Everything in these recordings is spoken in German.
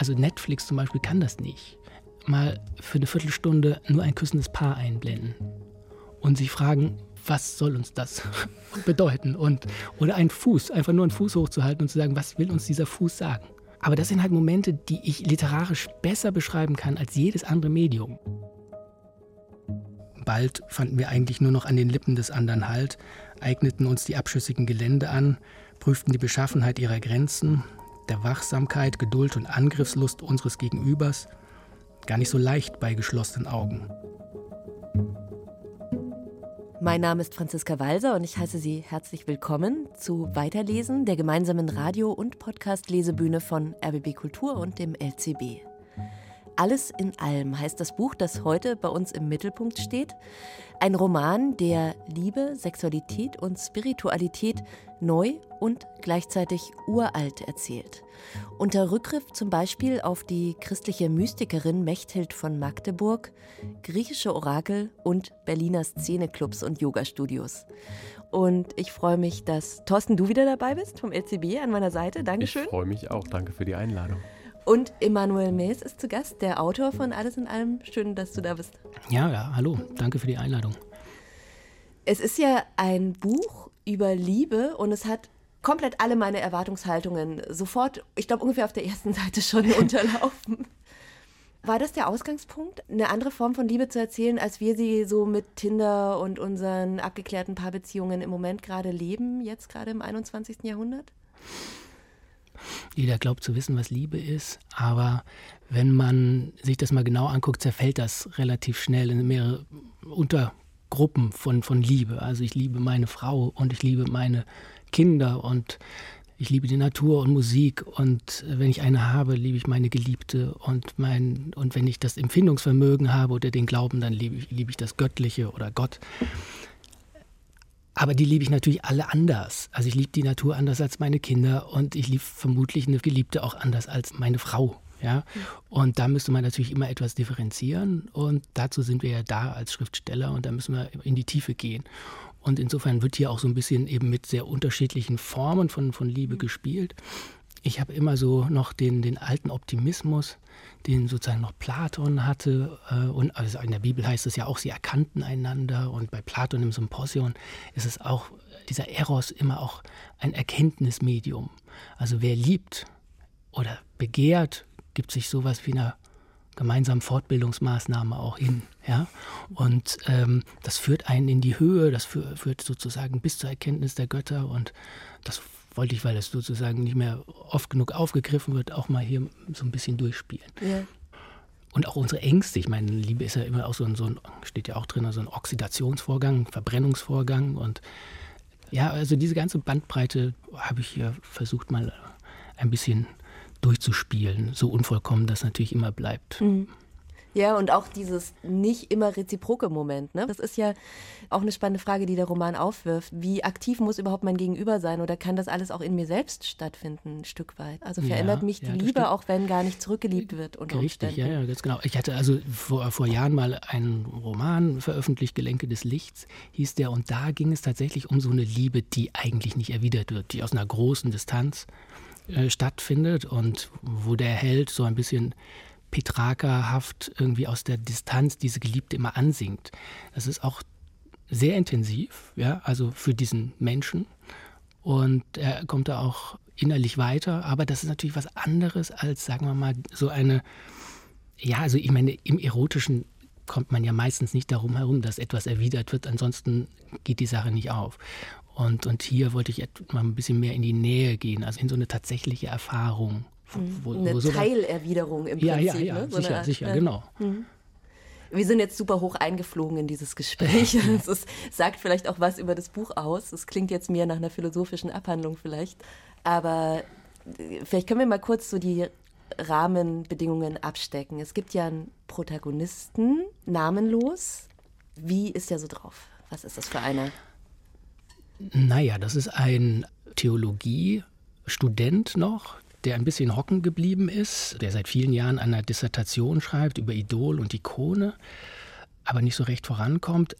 Also Netflix zum Beispiel kann das nicht. Mal für eine Viertelstunde nur ein küssendes Paar einblenden und sich fragen, was soll uns das bedeuten? Und, oder einen Fuß, einfach nur einen Fuß hochzuhalten und zu sagen, was will uns dieser Fuß sagen? Aber das sind halt Momente, die ich literarisch besser beschreiben kann als jedes andere Medium. Bald fanden wir eigentlich nur noch an den Lippen des anderen Halt, eigneten uns die abschüssigen Gelände an, prüften die Beschaffenheit ihrer Grenzen, der Wachsamkeit, Geduld und Angriffslust unseres Gegenübers, gar nicht so leicht bei geschlossenen Augen. Mein Name ist Franziska Walser und ich heiße Sie herzlich willkommen zu Weiterlesen der gemeinsamen Radio- und Podcast-Lesebühne von RBB Kultur und dem LCB. Alles in allem heißt das Buch, das heute bei uns im Mittelpunkt steht. Ein Roman, der Liebe, Sexualität und Spiritualität neu und gleichzeitig uralt erzählt. Unter Rückgriff zum Beispiel auf die christliche Mystikerin Mechthild von Magdeburg, griechische Orakel und Berliner Szeneclubs und Yogastudios. Und ich freue mich, dass Thorsten, du wieder dabei bist vom LCB an meiner Seite. Dankeschön. Ich freue mich auch. Danke für die Einladung. Und Emanuel Mees ist zu Gast, der Autor von Alles in allem. Schön, dass du da bist. Ja, ja, hallo. Danke für die Einladung. Es ist ja ein Buch über Liebe und es hat komplett alle meine Erwartungshaltungen sofort, ich glaube ungefähr auf der ersten Seite schon unterlaufen. War das der Ausgangspunkt, eine andere Form von Liebe zu erzählen, als wir sie so mit Tinder und unseren abgeklärten Paarbeziehungen im Moment gerade leben, jetzt gerade im 21. Jahrhundert? Jeder glaubt zu wissen, was Liebe ist, aber wenn man sich das mal genau anguckt, zerfällt das relativ schnell in mehrere Untergruppen von, von Liebe. Also ich liebe meine Frau und ich liebe meine Kinder und ich liebe die Natur und Musik und wenn ich eine habe, liebe ich meine Geliebte und mein und wenn ich das Empfindungsvermögen habe oder den Glauben, dann liebe ich, liebe ich das Göttliche oder Gott. Aber die liebe ich natürlich alle anders. Also ich liebe die Natur anders als meine Kinder und ich liebe vermutlich eine Geliebte auch anders als meine Frau. Ja? Und da müsste man natürlich immer etwas differenzieren und dazu sind wir ja da als Schriftsteller und da müssen wir in die Tiefe gehen. Und insofern wird hier auch so ein bisschen eben mit sehr unterschiedlichen Formen von, von Liebe gespielt. Ich habe immer so noch den, den alten Optimismus, den sozusagen noch Platon hatte. Äh, und also in der Bibel heißt es ja auch, sie erkannten einander. Und bei Platon im Symposion ist es auch, dieser Eros immer auch ein Erkenntnismedium. Also wer liebt oder begehrt, gibt sich sowas wie eine gemeinsamen Fortbildungsmaßnahme auch hin. Ja? Und ähm, das führt einen in die Höhe, das führt sozusagen bis zur Erkenntnis der Götter. Und das wollte ich, weil das sozusagen nicht mehr oft genug aufgegriffen wird, auch mal hier so ein bisschen durchspielen. Ja. Und auch unsere Ängste, ich meine, Liebe ist ja immer auch so ein, so ein steht ja auch drin, so ein Oxidationsvorgang, Verbrennungsvorgang. Und ja, also diese ganze Bandbreite habe ich hier versucht mal ein bisschen durchzuspielen, so unvollkommen das natürlich immer bleibt. Mhm. Ja, und auch dieses nicht immer reziproke Moment. Ne? Das ist ja auch eine spannende Frage, die der Roman aufwirft. Wie aktiv muss überhaupt mein Gegenüber sein oder kann das alles auch in mir selbst stattfinden, ein Stück weit? Also verändert ja, mich die ja, Liebe, auch wenn gar nicht zurückgeliebt wird. Unter Richtig, ja, ja, ganz genau. Ich hatte also vor, vor Jahren mal einen Roman veröffentlicht, Gelenke des Lichts, hieß der, und da ging es tatsächlich um so eine Liebe, die eigentlich nicht erwidert wird, die aus einer großen Distanz äh, stattfindet und wo der Held so ein bisschen Petrarca-haft irgendwie aus der Distanz diese Geliebte immer ansingt. Das ist auch sehr intensiv, ja, also für diesen Menschen. Und er kommt da auch innerlich weiter, aber das ist natürlich was anderes als, sagen wir mal, so eine, ja, also ich meine, im Erotischen kommt man ja meistens nicht darum herum, dass etwas erwidert wird, ansonsten geht die Sache nicht auf. Und, und hier wollte ich mal ein bisschen mehr in die Nähe gehen, also in so eine tatsächliche Erfahrung. Wo, eine wo Teilerwiderung im ja, Prinzip. Ja, ja, ne? so sicher, sicher, äh, genau. Mhm. Wir sind jetzt super hoch eingeflogen in dieses Gespräch. Es sagt vielleicht auch was über das Buch aus. Es klingt jetzt mehr nach einer philosophischen Abhandlung vielleicht. Aber äh, vielleicht können wir mal kurz so die Rahmenbedingungen abstecken. Es gibt ja einen Protagonisten, namenlos. Wie ist der so drauf? Was ist das für einer? Naja, das ist ein Theologiestudent noch, der ein bisschen hocken geblieben ist, der seit vielen Jahren eine Dissertation schreibt über Idol und Ikone, aber nicht so recht vorankommt.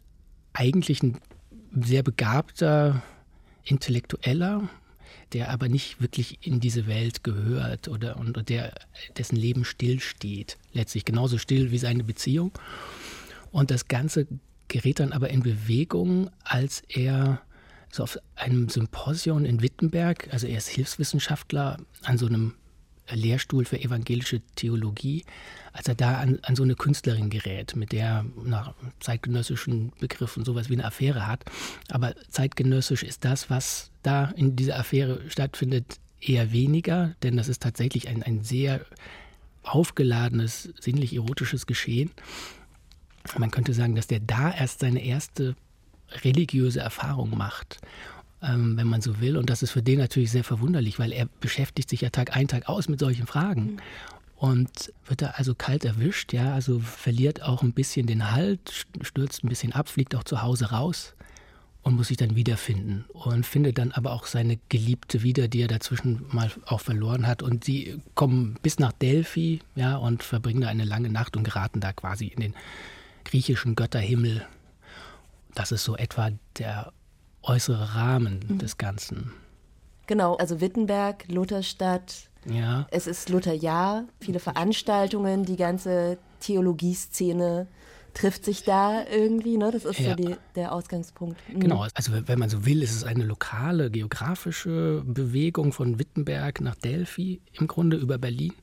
Eigentlich ein sehr begabter Intellektueller, der aber nicht wirklich in diese Welt gehört oder und der dessen Leben stillsteht, letztlich genauso still wie seine Beziehung. Und das Ganze gerät dann aber in Bewegung, als er so auf einem Symposium in Wittenberg, also er ist Hilfswissenschaftler an so einem Lehrstuhl für evangelische Theologie, als er da an, an so eine Künstlerin gerät, mit der nach zeitgenössischen Begriffen sowas wie eine Affäre hat. Aber zeitgenössisch ist das, was da in dieser Affäre stattfindet, eher weniger, denn das ist tatsächlich ein, ein sehr aufgeladenes, sinnlich-erotisches Geschehen. Man könnte sagen, dass der da erst seine erste religiöse Erfahrung macht ähm, wenn man so will. Und das ist für den natürlich sehr verwunderlich, weil er beschäftigt sich ja Tag ein, Tag aus mit solchen Fragen. Mhm. Und wird da also kalt erwischt, ja, also verliert auch ein bisschen den Halt, stürzt ein bisschen ab, fliegt auch zu Hause raus und muss sich dann wiederfinden und findet dann aber auch seine Geliebte wieder, die er dazwischen mal auch verloren hat. Und sie kommen bis nach Delphi, ja, und verbringen da eine lange Nacht und geraten da quasi in den griechischen Götterhimmel. Das ist so etwa der äußere Rahmen mhm. des Ganzen. Genau, also Wittenberg, Lutherstadt. Ja. Es ist Lutherjahr, viele Veranstaltungen, die ganze Theologieszene trifft sich da irgendwie, ne? Das ist ja. so die, der Ausgangspunkt. Mhm. Genau, also wenn man so will, ist es eine lokale geografische Bewegung von Wittenberg nach Delphi im Grunde über Berlin.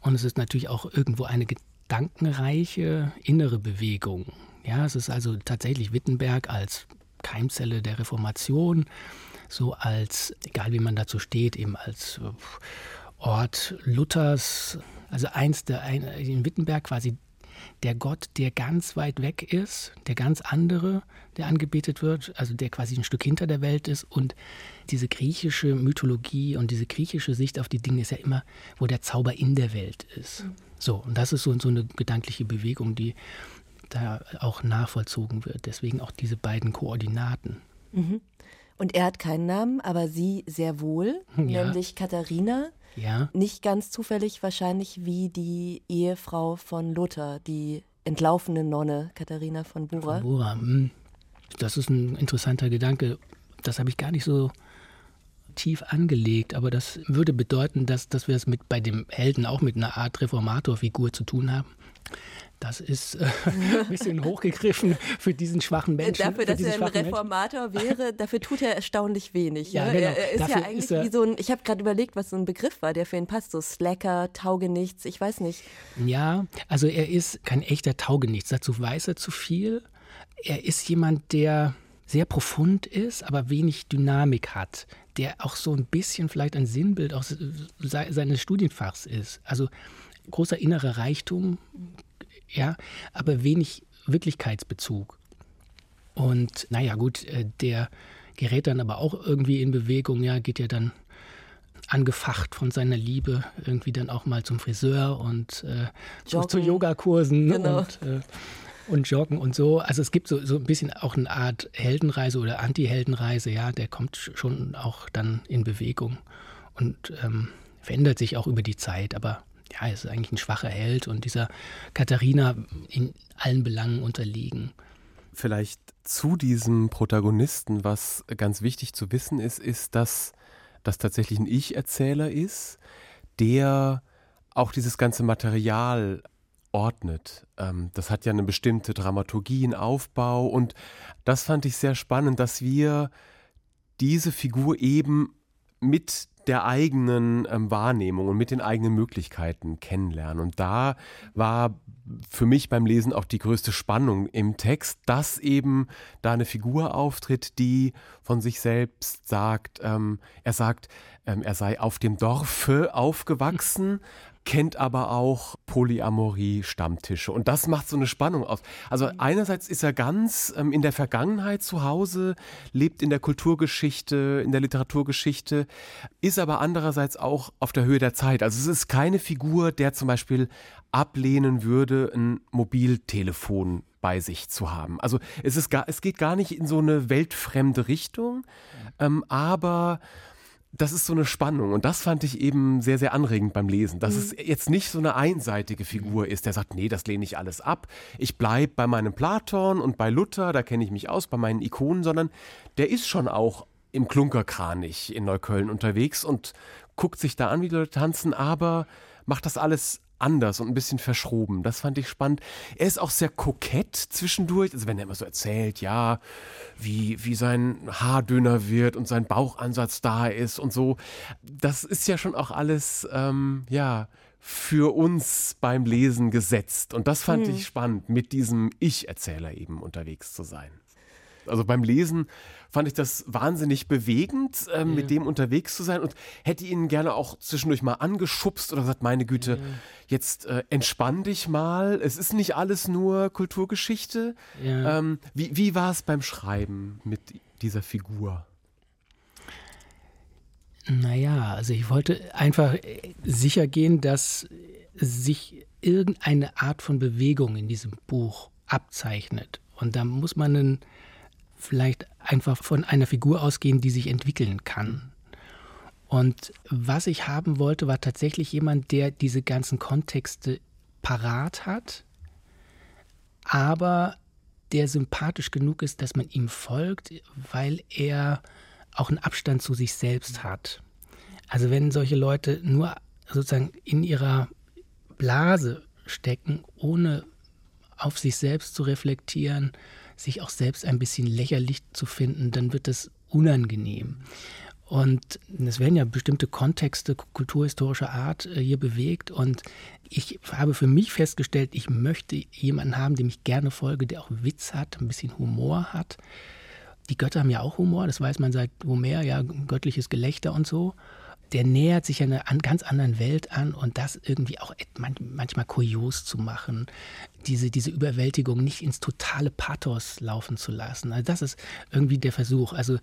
Und es ist natürlich auch irgendwo eine gedankenreiche innere Bewegung. Ja, es ist also tatsächlich Wittenberg als Keimzelle der Reformation, so als, egal wie man dazu steht, eben als äh, Ort Luthers, also eins der, in Wittenberg quasi der Gott, der ganz weit weg ist, der ganz andere, der angebetet wird, also der quasi ein Stück hinter der Welt ist. Und diese griechische Mythologie und diese griechische Sicht auf die Dinge ist ja immer, wo der Zauber in der Welt ist. Mhm. So, und das ist so, so eine gedankliche Bewegung, die da auch nachvollzogen wird. Deswegen auch diese beiden Koordinaten. Mhm. Und er hat keinen Namen, aber sie sehr wohl, ja. nämlich Katharina. Ja. Nicht ganz zufällig wahrscheinlich wie die Ehefrau von Luther, die entlaufene Nonne Katharina von Bura. Von Bura. Hm. Das ist ein interessanter Gedanke. Das habe ich gar nicht so tief angelegt, aber das würde bedeuten, dass, dass wir es mit bei dem Helden auch mit einer Art Reformatorfigur zu tun haben. Das ist äh, ein bisschen hochgegriffen für diesen schwachen Menschen. Dafür, dass er ein Reformator Menschen. wäre, dafür tut er erstaunlich wenig. Ja, ne? genau. Er ist dafür ja eigentlich ist wie so ein, ich habe gerade überlegt, was so ein Begriff war, der für ihn passt, so Slacker, Taugenichts, ich weiß nicht. Ja, also er ist kein echter Taugenichts, dazu weiß er zu viel. Er ist jemand, der sehr profund ist, aber wenig Dynamik hat, der auch so ein bisschen vielleicht ein Sinnbild auch seines Studienfachs ist. Also großer innerer Reichtum, ja, aber wenig Wirklichkeitsbezug. Und naja, gut, äh, der gerät dann aber auch irgendwie in Bewegung, ja, geht ja dann angefacht von seiner Liebe irgendwie dann auch mal zum Friseur und äh, zu, zu Yogakursen genau. und, äh, und Joggen und so. Also es gibt so, so ein bisschen auch eine Art Heldenreise oder Anti-Heldenreise, ja, der kommt schon auch dann in Bewegung und ähm, verändert sich auch über die Zeit, aber ja, er ist eigentlich ein schwacher Held und dieser Katharina in allen Belangen unterlegen. Vielleicht zu diesem Protagonisten, was ganz wichtig zu wissen ist, ist, dass das tatsächlich ein Ich-Erzähler ist, der auch dieses ganze Material ordnet. Ähm, das hat ja eine bestimmte Dramaturgie, einen Aufbau und das fand ich sehr spannend, dass wir diese Figur eben mit der eigenen ähm, Wahrnehmung und mit den eigenen Möglichkeiten kennenlernen. Und da war für mich beim Lesen auch die größte Spannung im Text, dass eben da eine Figur auftritt, die von sich selbst sagt, ähm, er sagt, ähm, er sei auf dem Dorfe aufgewachsen, kennt aber auch Polyamorie-Stammtische. Und das macht so eine Spannung aus. Also mhm. einerseits ist er ganz ähm, in der Vergangenheit zu Hause, lebt in der Kulturgeschichte, in der Literaturgeschichte, ist aber andererseits auch auf der Höhe der Zeit. Also es ist keine Figur, der zum Beispiel ablehnen würde, ein Mobiltelefon bei sich zu haben. Also es, ist gar, es geht gar nicht in so eine weltfremde Richtung, mhm. ähm, aber das ist so eine Spannung und das fand ich eben sehr, sehr anregend beim Lesen, dass mhm. es jetzt nicht so eine einseitige Figur ist, der sagt, nee, das lehne ich alles ab, ich bleibe bei meinem Platon und bei Luther, da kenne ich mich aus, bei meinen Ikonen, sondern der ist schon auch im Klunkerkranich in Neukölln unterwegs und guckt sich da an, wie die Leute tanzen, aber macht das alles anders und ein bisschen verschroben. Das fand ich spannend. Er ist auch sehr kokett zwischendurch. Also wenn er immer so erzählt, ja, wie, wie sein Haar dünner wird und sein Bauchansatz da ist und so. Das ist ja schon auch alles, ähm, ja, für uns beim Lesen gesetzt. Und das fand hm. ich spannend, mit diesem Ich-Erzähler eben unterwegs zu sein. Also beim Lesen fand ich das wahnsinnig bewegend, äh, ja. mit dem unterwegs zu sein und hätte ihn gerne auch zwischendurch mal angeschubst oder gesagt, meine Güte, ja. jetzt äh, entspann dich mal. Es ist nicht alles nur Kulturgeschichte. Ja. Ähm, wie wie war es beim Schreiben mit dieser Figur? Naja, also ich wollte einfach äh, sicher gehen, dass sich irgendeine Art von Bewegung in diesem Buch abzeichnet. Und da muss man einen vielleicht einfach von einer Figur ausgehen, die sich entwickeln kann. Und was ich haben wollte, war tatsächlich jemand, der diese ganzen Kontexte parat hat, aber der sympathisch genug ist, dass man ihm folgt, weil er auch einen Abstand zu sich selbst hat. Also wenn solche Leute nur sozusagen in ihrer Blase stecken, ohne auf sich selbst zu reflektieren, sich auch selbst ein bisschen lächerlich zu finden, dann wird das unangenehm. Und es werden ja bestimmte Kontexte kulturhistorischer Art äh, hier bewegt. Und ich habe für mich festgestellt, ich möchte jemanden haben, dem ich gerne folge, der auch Witz hat, ein bisschen Humor hat. Die Götter haben ja auch Humor, das weiß man seit Homer, ja, göttliches Gelächter und so der nähert sich einer ganz anderen Welt an und das irgendwie auch manchmal kurios zu machen, diese, diese Überwältigung nicht ins totale Pathos laufen zu lassen. Also das ist irgendwie der Versuch. Also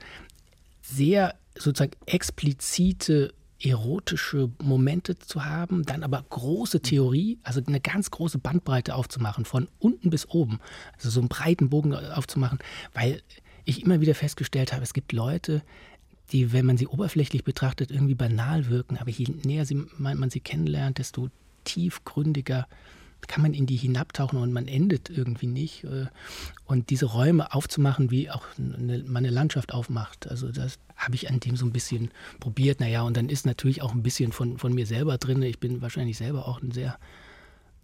sehr sozusagen explizite erotische Momente zu haben, dann aber große Theorie, also eine ganz große Bandbreite aufzumachen, von unten bis oben, also so einen breiten Bogen aufzumachen, weil ich immer wieder festgestellt habe, es gibt Leute, die, wenn man sie oberflächlich betrachtet, irgendwie banal wirken. Aber je näher sie, man, man sie kennenlernt, desto tiefgründiger kann man in die hinabtauchen und man endet irgendwie nicht. Äh, und diese Räume aufzumachen, wie auch eine, meine Landschaft aufmacht, also das habe ich an dem so ein bisschen probiert. Naja, und dann ist natürlich auch ein bisschen von, von mir selber drin. Ich bin wahrscheinlich selber auch ein sehr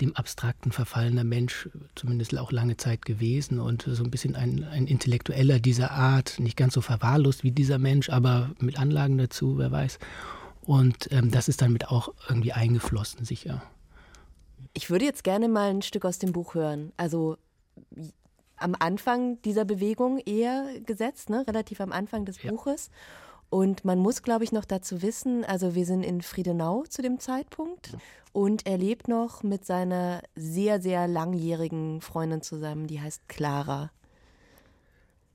dem Abstrakten verfallener Mensch zumindest auch lange Zeit gewesen und so ein bisschen ein, ein Intellektueller dieser Art, nicht ganz so verwahrlost wie dieser Mensch, aber mit Anlagen dazu, wer weiß. Und ähm, das ist dann mit auch irgendwie eingeflossen, sicher. Ich würde jetzt gerne mal ein Stück aus dem Buch hören. Also am Anfang dieser Bewegung eher gesetzt, ne? relativ am Anfang des ja. Buches. Und man muss, glaube ich, noch dazu wissen, also wir sind in Friedenau zu dem Zeitpunkt und er lebt noch mit seiner sehr, sehr langjährigen Freundin zusammen, die heißt Clara.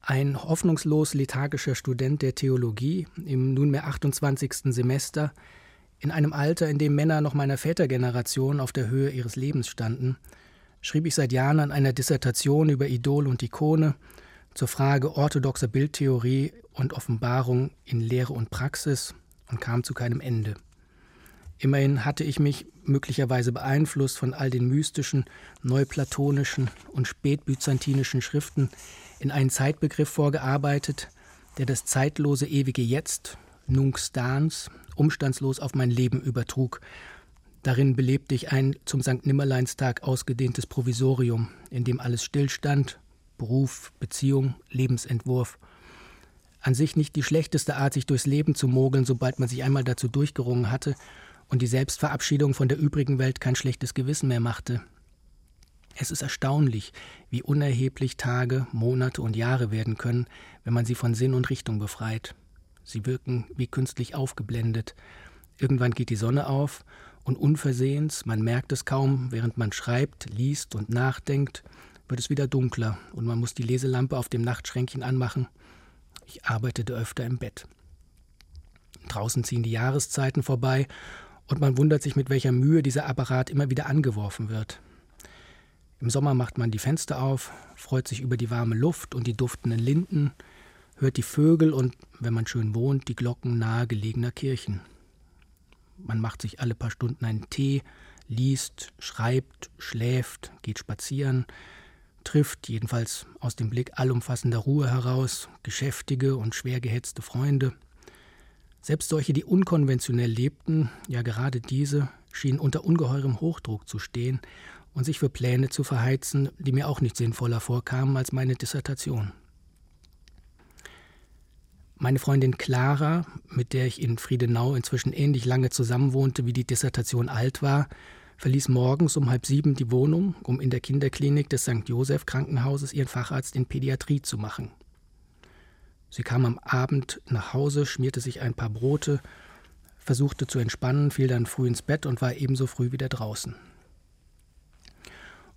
Ein hoffnungslos lethargischer Student der Theologie im nunmehr 28. Semester, in einem Alter, in dem Männer noch meiner Vätergeneration auf der Höhe ihres Lebens standen, schrieb ich seit Jahren an einer Dissertation über Idol und Ikone zur Frage orthodoxer Bildtheorie und Offenbarung in Lehre und Praxis und kam zu keinem Ende. Immerhin hatte ich mich möglicherweise beeinflusst von all den mystischen, neuplatonischen und spätbyzantinischen Schriften in einen Zeitbegriff vorgearbeitet, der das zeitlose ewige Jetzt, Nunc stans, umstandslos auf mein Leben übertrug. Darin belebte ich ein zum St. Nimmerleinstag ausgedehntes Provisorium, in dem alles stillstand Beruf, Beziehung, Lebensentwurf. An sich nicht die schlechteste Art, sich durchs Leben zu mogeln, sobald man sich einmal dazu durchgerungen hatte und die Selbstverabschiedung von der übrigen Welt kein schlechtes Gewissen mehr machte. Es ist erstaunlich, wie unerheblich Tage, Monate und Jahre werden können, wenn man sie von Sinn und Richtung befreit. Sie wirken wie künstlich aufgeblendet. Irgendwann geht die Sonne auf und unversehens, man merkt es kaum, während man schreibt, liest und nachdenkt, wird es wieder dunkler und man muss die Leselampe auf dem Nachtschränkchen anmachen. Ich arbeitete öfter im Bett. Draußen ziehen die Jahreszeiten vorbei und man wundert sich, mit welcher Mühe dieser Apparat immer wieder angeworfen wird. Im Sommer macht man die Fenster auf, freut sich über die warme Luft und die duftenden Linden, hört die Vögel und, wenn man schön wohnt, die Glocken nahegelegener Kirchen. Man macht sich alle paar Stunden einen Tee, liest, schreibt, schläft, geht spazieren, trifft, jedenfalls aus dem Blick allumfassender Ruhe heraus, geschäftige und schwer gehetzte Freunde. Selbst solche, die unkonventionell lebten, ja gerade diese, schienen unter ungeheurem Hochdruck zu stehen und sich für Pläne zu verheizen, die mir auch nicht sinnvoller vorkamen als meine Dissertation. Meine Freundin Clara, mit der ich in Friedenau inzwischen ähnlich lange zusammenwohnte, wie die Dissertation alt war, verließ morgens um halb sieben die Wohnung, um in der Kinderklinik des St. Joseph Krankenhauses ihren Facharzt in Pädiatrie zu machen. Sie kam am Abend nach Hause, schmierte sich ein paar Brote, versuchte zu entspannen, fiel dann früh ins Bett und war ebenso früh wieder draußen.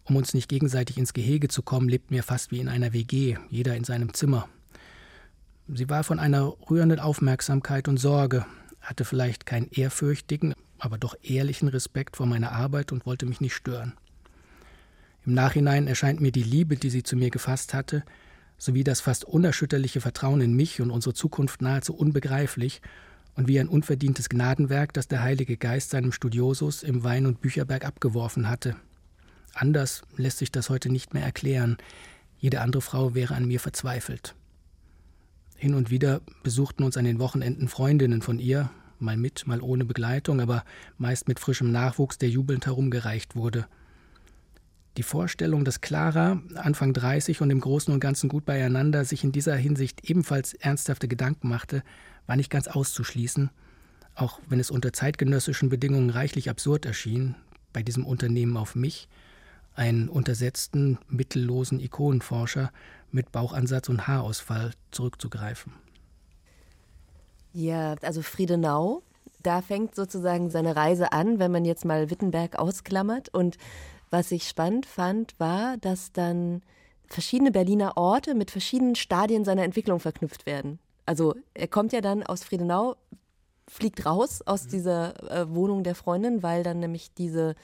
Um uns nicht gegenseitig ins Gehege zu kommen, lebten wir fast wie in einer WG, jeder in seinem Zimmer. Sie war von einer rührenden Aufmerksamkeit und Sorge, hatte vielleicht keinen ehrfürchtigen, aber doch ehrlichen Respekt vor meiner Arbeit und wollte mich nicht stören. Im Nachhinein erscheint mir die Liebe, die sie zu mir gefasst hatte, sowie das fast unerschütterliche Vertrauen in mich und unsere Zukunft nahezu unbegreiflich und wie ein unverdientes Gnadenwerk, das der Heilige Geist seinem Studiosus im Wein- und Bücherberg abgeworfen hatte. Anders lässt sich das heute nicht mehr erklären. Jede andere Frau wäre an mir verzweifelt. Hin und wieder besuchten uns an den Wochenenden Freundinnen von ihr, mal mit, mal ohne Begleitung, aber meist mit frischem Nachwuchs, der jubelnd herumgereicht wurde. Die Vorstellung, dass Clara, Anfang 30 und im Großen und Ganzen gut beieinander, sich in dieser Hinsicht ebenfalls ernsthafte Gedanken machte, war nicht ganz auszuschließen, auch wenn es unter zeitgenössischen Bedingungen reichlich absurd erschien, bei diesem Unternehmen auf mich, einen untersetzten, mittellosen Ikonenforscher mit Bauchansatz und Haarausfall zurückzugreifen. Ja, also Friedenau, da fängt sozusagen seine Reise an, wenn man jetzt mal Wittenberg ausklammert. Und was ich spannend fand, war, dass dann verschiedene Berliner Orte mit verschiedenen Stadien seiner Entwicklung verknüpft werden. Also er kommt ja dann aus Friedenau, fliegt raus aus dieser äh, Wohnung der Freundin, weil dann nämlich diese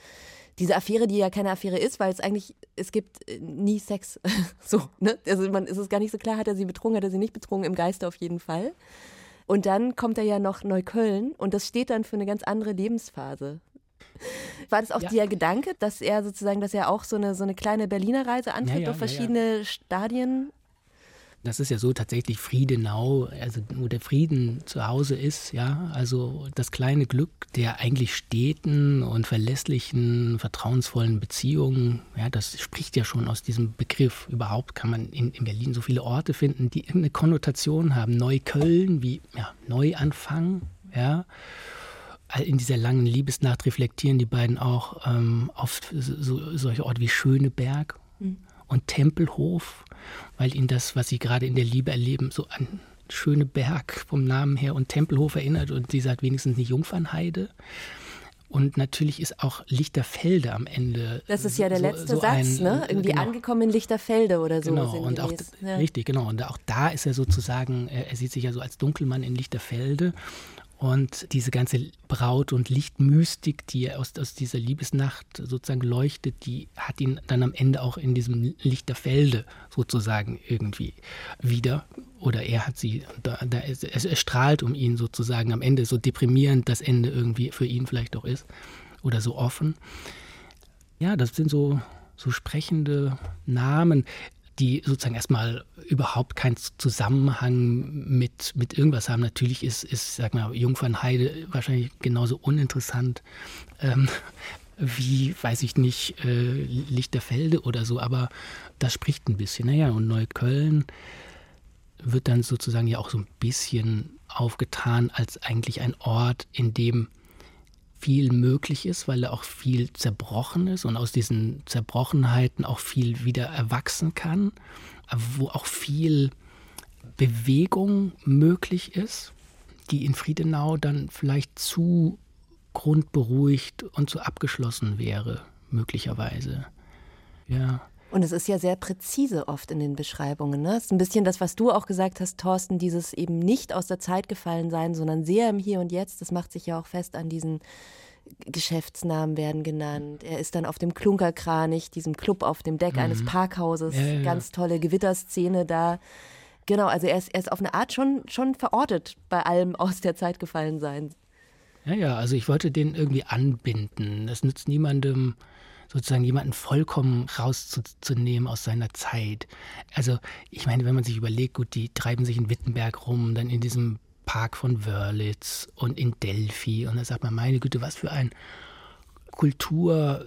diese Affäre, die ja keine Affäre ist, weil es eigentlich, es gibt äh, nie Sex. so, ne? Also man ist es gar nicht so klar, hat er sie betrogen, hat er sie nicht betrogen, im Geiste auf jeden Fall. Und dann kommt er ja noch Neukölln und das steht dann für eine ganz andere Lebensphase. War das auch ja. der Gedanke, dass er sozusagen, dass er auch so eine, so eine kleine Berliner Reise antritt ja, ja, durch verschiedene Stadien das ist ja so tatsächlich Friedenau, also wo der Frieden zu Hause ist, ja, also das kleine Glück der eigentlich steten und verlässlichen, vertrauensvollen Beziehungen, ja, das spricht ja schon aus diesem Begriff. Überhaupt kann man in, in Berlin so viele Orte finden, die irgendeine Konnotation haben. Neukölln wie ja, Neuanfang, ja. In dieser langen Liebesnacht reflektieren die beiden auch ähm, auf so, solche Orte wie Schöneberg mhm. und Tempelhof weil ihn das, was sie gerade in der Liebe erleben, so an schöne Berg vom Namen her und Tempelhof erinnert und sie sagt wenigstens eine Jungfernheide. Und natürlich ist auch Lichterfelde am Ende. Das ist ja der letzte so, so Satz, ein, ne? Irgendwie genau. angekommen in Lichterfelde oder so. Genau, und auch, ja. richtig, genau. Und auch da ist er sozusagen, er sieht sich ja so als Dunkelmann in Lichterfelde. Und diese ganze Braut- und Lichtmystik, die aus, aus dieser Liebesnacht sozusagen leuchtet, die hat ihn dann am Ende auch in diesem Lichterfelde sozusagen irgendwie wieder. Oder er hat sie, da, da es, es strahlt um ihn sozusagen am Ende, so deprimierend das Ende irgendwie für ihn vielleicht auch ist. Oder so offen. Ja, das sind so, so sprechende Namen die sozusagen erstmal überhaupt keinen Zusammenhang mit, mit irgendwas haben. Natürlich ist, ist, sag mal, Jungfernheide wahrscheinlich genauso uninteressant ähm, wie, weiß ich nicht, äh, Lichterfelde oder so, aber das spricht ein bisschen. Naja, und Neukölln wird dann sozusagen ja auch so ein bisschen aufgetan als eigentlich ein Ort, in dem viel möglich ist, weil er auch viel zerbrochen ist und aus diesen Zerbrochenheiten auch viel wieder erwachsen kann, wo auch viel Bewegung möglich ist, die in Friedenau dann vielleicht zu grundberuhigt und zu abgeschlossen wäre, möglicherweise. Ja. Und es ist ja sehr präzise oft in den Beschreibungen. Ne? Es ist ein bisschen das, was du auch gesagt hast, Thorsten, dieses eben nicht aus der Zeit gefallen sein, sondern sehr im Hier und Jetzt. Das macht sich ja auch fest an diesen Geschäftsnamen werden genannt. Er ist dann auf dem Klunkerkranich, diesem Club auf dem Deck mhm. eines Parkhauses. Ja, ja, Ganz tolle Gewitterszene da. Genau, also er ist, er ist auf eine Art schon, schon verortet bei allem aus der Zeit gefallen sein. Ja, ja, also ich wollte den irgendwie anbinden. Es nützt niemandem, sozusagen jemanden vollkommen rauszunehmen aus seiner Zeit. Also ich meine, wenn man sich überlegt, gut, die treiben sich in Wittenberg rum, dann in diesem Park von Wörlitz und in Delphi und da sagt man, meine Güte, was für ein Kultur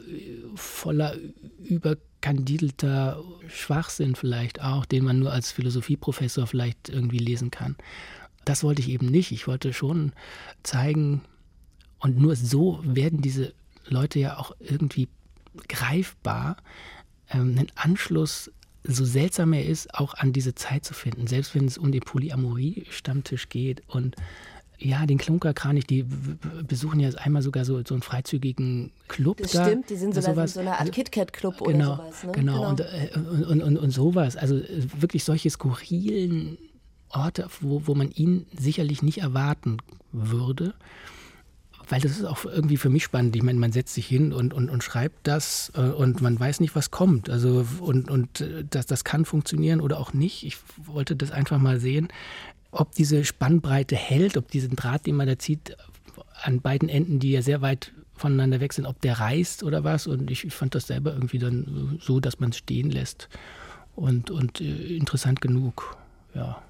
voller überkandidelter Schwachsinn vielleicht auch, den man nur als Philosophieprofessor vielleicht irgendwie lesen kann. Das wollte ich eben nicht. Ich wollte schon zeigen, und nur so werden diese Leute ja auch irgendwie greifbar, ähm, einen Anschluss, so seltsam er ist, auch an diese Zeit zu finden. Selbst wenn es um den Polyamorie-Stammtisch geht und ja, den Klunkerkranich, die besuchen ja einmal sogar so, so einen freizügigen Club. Das da, stimmt, die sind sogar sowas. in so einer Art KitKat-Club genau, oder sowas. Ne? Genau, genau. Und, äh, und, und, und, sowas. Also äh, wirklich solche skurrilen Orte, wo, wo man ihn sicherlich nicht erwarten würde weil das ist auch irgendwie für mich spannend. Ich meine, man setzt sich hin und, und, und schreibt das äh, und man weiß nicht, was kommt. Also und, und äh, das, das kann funktionieren oder auch nicht. Ich wollte das einfach mal sehen, ob diese Spannbreite hält, ob diesen Draht, den man da zieht, an beiden Enden, die ja sehr weit voneinander weg sind, ob der reißt oder was. Und ich, ich fand das selber irgendwie dann so, dass man es stehen lässt. Und, und äh, interessant genug, ja.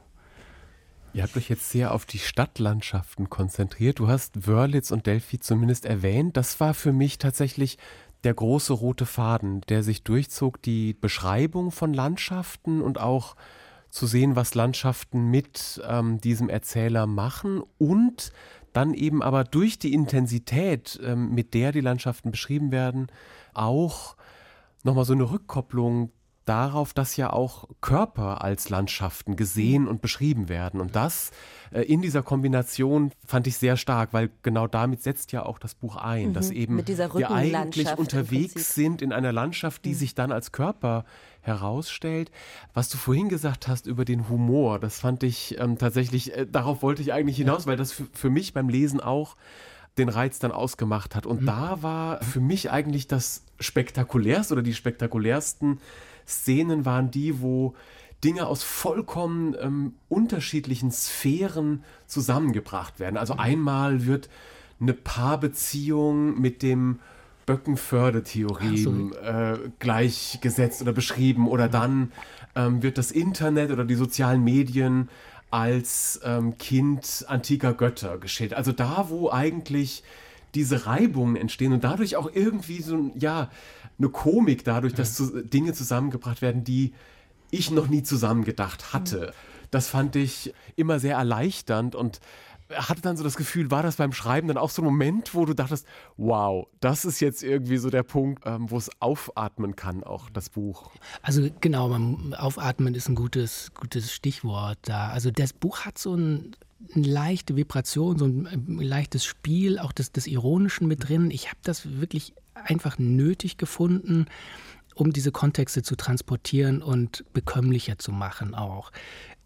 Ihr habt euch jetzt sehr auf die Stadtlandschaften konzentriert. Du hast Wörlitz und Delphi zumindest erwähnt. Das war für mich tatsächlich der große rote Faden, der sich durchzog, die Beschreibung von Landschaften und auch zu sehen, was Landschaften mit ähm, diesem Erzähler machen und dann eben aber durch die Intensität, ähm, mit der die Landschaften beschrieben werden, auch nochmal so eine Rückkopplung darauf, dass ja auch Körper als Landschaften gesehen und beschrieben werden. Und das äh, in dieser Kombination fand ich sehr stark, weil genau damit setzt ja auch das Buch ein, mhm, dass eben wir eigentlich unterwegs sind in einer Landschaft, die mhm. sich dann als Körper herausstellt. Was du vorhin gesagt hast über den Humor, das fand ich ähm, tatsächlich, äh, darauf wollte ich eigentlich hinaus, ja. weil das für mich beim Lesen auch den Reiz dann ausgemacht hat. Und mhm. da war für mich eigentlich das spektakulärste oder die spektakulärsten Szenen waren die, wo Dinge aus vollkommen ähm, unterschiedlichen Sphären zusammengebracht werden. Also mhm. einmal wird eine Paarbeziehung mit dem Böckenfördetheorem äh, gleichgesetzt oder beschrieben oder mhm. dann ähm, wird das Internet oder die sozialen Medien als ähm, Kind antiker Götter geschildert. Also da, wo eigentlich diese Reibungen entstehen und dadurch auch irgendwie so, ja, eine Komik dadurch, dass zu, Dinge zusammengebracht werden, die ich noch nie zusammengedacht hatte. Das fand ich immer sehr erleichternd und hatte dann so das Gefühl, war das beim Schreiben dann auch so ein Moment, wo du dachtest, wow, das ist jetzt irgendwie so der Punkt, ähm, wo es aufatmen kann, auch das Buch. Also genau, man, aufatmen ist ein gutes, gutes Stichwort da. Also das Buch hat so ein eine leichte Vibration, so ein, ein leichtes Spiel, auch des, des Ironischen mit drin. Ich habe das wirklich einfach nötig gefunden, um diese Kontexte zu transportieren und bekömmlicher zu machen auch.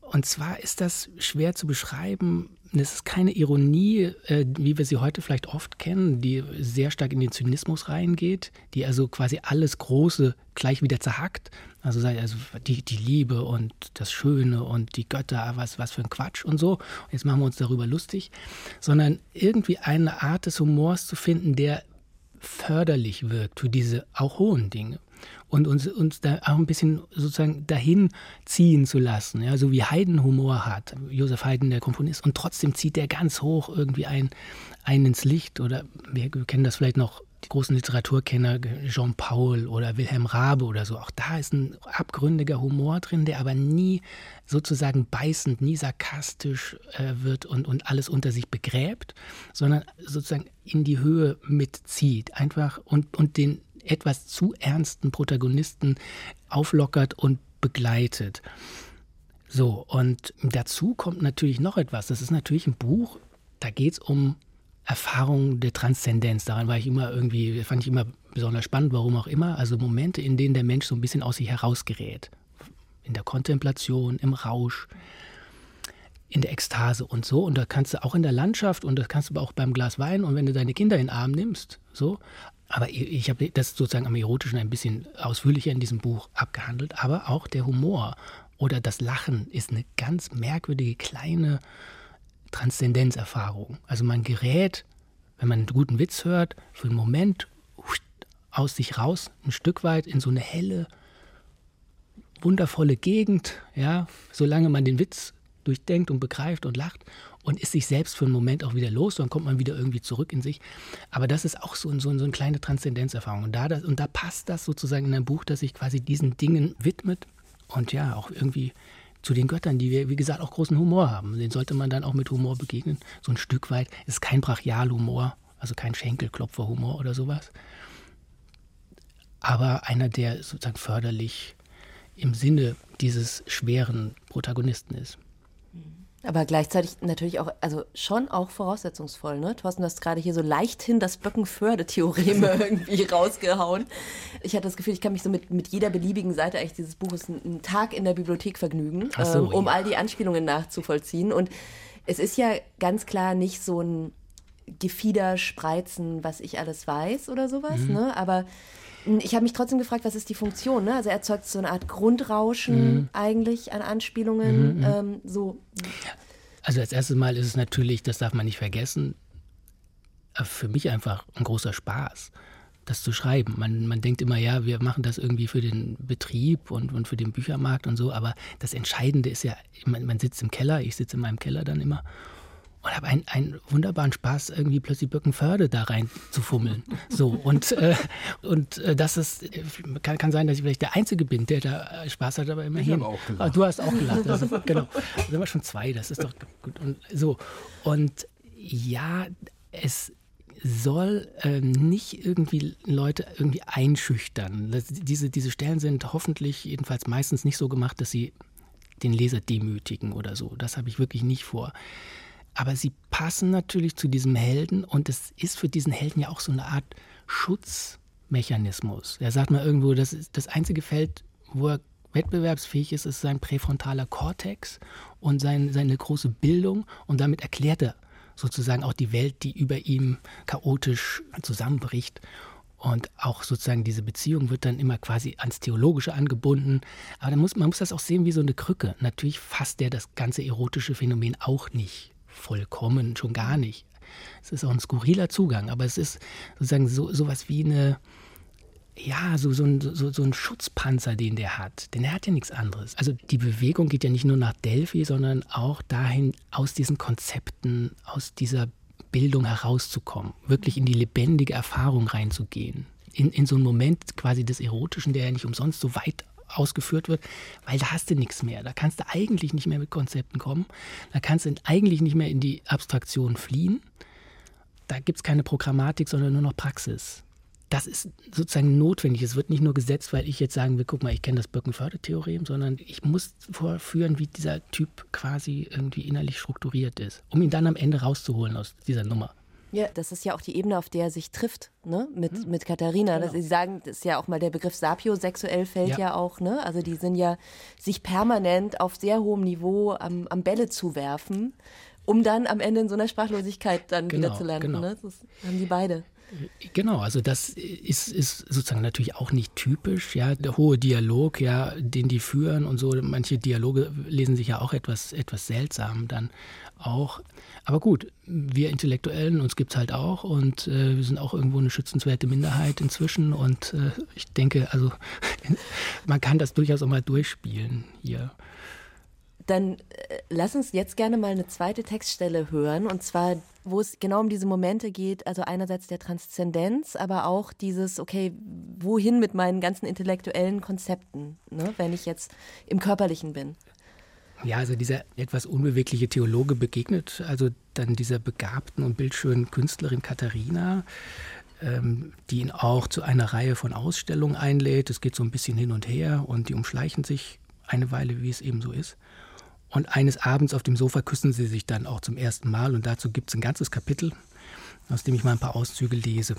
Und zwar ist das schwer zu beschreiben. Es ist keine Ironie, äh, wie wir sie heute vielleicht oft kennen, die sehr stark in den Zynismus reingeht, die also quasi alles Große gleich wieder zerhackt. Also, also die, die Liebe und das Schöne und die Götter, was, was für ein Quatsch und so. Jetzt machen wir uns darüber lustig. Sondern irgendwie eine Art des Humors zu finden, der förderlich wirkt für diese auch hohen Dinge und uns, uns da auch ein bisschen sozusagen dahin ziehen zu lassen, ja, so wie Haydn Humor hat, Josef Haydn, der Komponist, und trotzdem zieht er ganz hoch irgendwie ein, ein ins Licht oder wir kennen das vielleicht noch die großen Literaturkenner Jean Paul oder Wilhelm Rabe oder so, auch da ist ein abgründiger Humor drin, der aber nie sozusagen beißend, nie sarkastisch äh, wird und, und alles unter sich begräbt, sondern sozusagen in die Höhe mitzieht, einfach und, und den etwas zu ernsten Protagonisten auflockert und begleitet. So, und dazu kommt natürlich noch etwas. Das ist natürlich ein Buch, da geht es um Erfahrungen der Transzendenz. Daran war ich immer irgendwie, fand ich immer besonders spannend, warum auch immer. Also Momente, in denen der Mensch so ein bisschen aus sich herausgerät. In der Kontemplation, im Rausch, in der Ekstase und so. Und da kannst du auch in der Landschaft und das kannst du aber auch beim Glas Wein und wenn du deine Kinder in den Arm nimmst, so. Aber ich habe das sozusagen am Erotischen ein bisschen ausführlicher in diesem Buch abgehandelt. Aber auch der Humor oder das Lachen ist eine ganz merkwürdige kleine Transzendenzerfahrung. Also man gerät, wenn man einen guten Witz hört, für einen Moment aus sich raus, ein Stück weit in so eine helle, wundervolle Gegend, ja, solange man den Witz durchdenkt und begreift und lacht und ist sich selbst für einen Moment auch wieder los, dann kommt man wieder irgendwie zurück in sich. Aber das ist auch so, so, so eine kleine Transzendenzerfahrung. Und da, das, und da passt das sozusagen in ein Buch, das sich quasi diesen Dingen widmet und ja, auch irgendwie zu den Göttern, die wir, wie gesagt, auch großen Humor haben. Den sollte man dann auch mit Humor begegnen. So ein Stück weit ist kein Brachialhumor, also kein Schenkelklopferhumor oder sowas. Aber einer, der sozusagen förderlich im Sinne dieses schweren Protagonisten ist. Aber gleichzeitig natürlich auch, also schon auch voraussetzungsvoll, ne? Thorsten, du hast gerade hier so leichthin das Böckenförde-Theorem irgendwie rausgehauen. Ich hatte das Gefühl, ich kann mich so mit, mit jeder beliebigen Seite eigentlich dieses Buches einen, Tag in der Bibliothek vergnügen, so, ähm, um ja. all die Anspielungen nachzuvollziehen. Und es ist ja ganz klar nicht so ein Gefieder spreizen, was ich alles weiß oder sowas, mhm. ne? Aber ich habe mich trotzdem gefragt, was ist die Funktion? Ne? Also er erzeugt so eine Art Grundrauschen mhm. eigentlich an Anspielungen. Mhm, mhm. Ähm, so. Also als erstes Mal ist es natürlich, das darf man nicht vergessen, äh, für mich einfach ein großer Spaß, das zu schreiben. Man, man denkt immer, ja, wir machen das irgendwie für den Betrieb und, und für den Büchermarkt und so, aber das Entscheidende ist ja, man, man sitzt im Keller, ich sitze in meinem Keller dann immer und habe einen, einen wunderbaren Spaß, irgendwie plötzlich Birkenförde da rein zu fummeln. So, und, äh, und äh, das ist, kann, kann sein, dass ich vielleicht der Einzige bin, der da äh, Spaß hat, aber immerhin. Ich auch gelacht. Ah, du hast auch gelacht, also, genau. Da sind wir schon zwei, das ist doch gut. Und so. Und ja, es soll äh, nicht irgendwie Leute irgendwie einschüchtern. Das, diese, diese Stellen sind hoffentlich jedenfalls meistens nicht so gemacht, dass sie den Leser demütigen oder so. Das habe ich wirklich nicht vor. Aber sie passen natürlich zu diesem Helden und es ist für diesen Helden ja auch so eine Art Schutzmechanismus. Er sagt mal irgendwo, das das einzige Feld, wo er wettbewerbsfähig ist, ist sein präfrontaler Kortex und sein, seine große Bildung und damit erklärt er sozusagen auch die Welt, die über ihm chaotisch zusammenbricht. Und auch sozusagen diese Beziehung wird dann immer quasi ans Theologische angebunden. Aber muss, man muss das auch sehen wie so eine Krücke. Natürlich fasst er das ganze erotische Phänomen auch nicht vollkommen, schon gar nicht. Es ist auch ein skurriler Zugang, aber es ist sozusagen so sowas wie eine, ja, so, so, ein, so, so ein Schutzpanzer, den der hat. Denn er hat ja nichts anderes. Also die Bewegung geht ja nicht nur nach Delphi, sondern auch dahin, aus diesen Konzepten, aus dieser Bildung herauszukommen, wirklich in die lebendige Erfahrung reinzugehen. In, in so einen Moment quasi des Erotischen, der ja nicht umsonst so weit ausgeführt wird, weil da hast du nichts mehr. Da kannst du eigentlich nicht mehr mit Konzepten kommen. Da kannst du eigentlich nicht mehr in die Abstraktion fliehen. Da gibt es keine Programmatik, sondern nur noch Praxis. Das ist sozusagen notwendig. Es wird nicht nur gesetzt, weil ich jetzt sagen will, guck mal, ich kenne das Birkenförde-Theorem, sondern ich muss vorführen, wie dieser Typ quasi irgendwie innerlich strukturiert ist, um ihn dann am Ende rauszuholen aus dieser Nummer. Ja, das ist ja auch die Ebene, auf der er sich trifft, ne? Mit, hm. mit Katharina. Genau. Sie sagen, das ist ja auch mal der Begriff sapiosexuell fällt ja. ja. auch, ne? Also die sind ja sich permanent auf sehr hohem Niveau am, am Bälle zu werfen, um dann am Ende in so einer Sprachlosigkeit dann genau, wieder zu landen. Genau. Ne? Das haben die beide. Genau, also das ist, ist sozusagen natürlich auch nicht typisch, ja, der hohe Dialog, ja, den die führen und so. Manche Dialoge lesen sich ja auch etwas, etwas seltsam dann auch. Aber gut, wir Intellektuellen, uns gibt es halt auch und äh, wir sind auch irgendwo eine schützenswerte Minderheit inzwischen und äh, ich denke, also man kann das durchaus auch mal durchspielen hier. Dann äh, lass uns jetzt gerne mal eine zweite Textstelle hören und zwar, wo es genau um diese Momente geht, also einerseits der Transzendenz, aber auch dieses, okay, wohin mit meinen ganzen intellektuellen Konzepten, ne, wenn ich jetzt im Körperlichen bin. Ja, also dieser etwas unbewegliche Theologe begegnet also dann dieser begabten und bildschönen Künstlerin Katharina, ähm, die ihn auch zu einer Reihe von Ausstellungen einlädt. Es geht so ein bisschen hin und her und die umschleichen sich eine Weile, wie es eben so ist. Und eines Abends auf dem Sofa küssen sie sich dann auch zum ersten Mal und dazu gibt es ein ganzes Kapitel, aus dem ich mal ein paar Auszüge lese.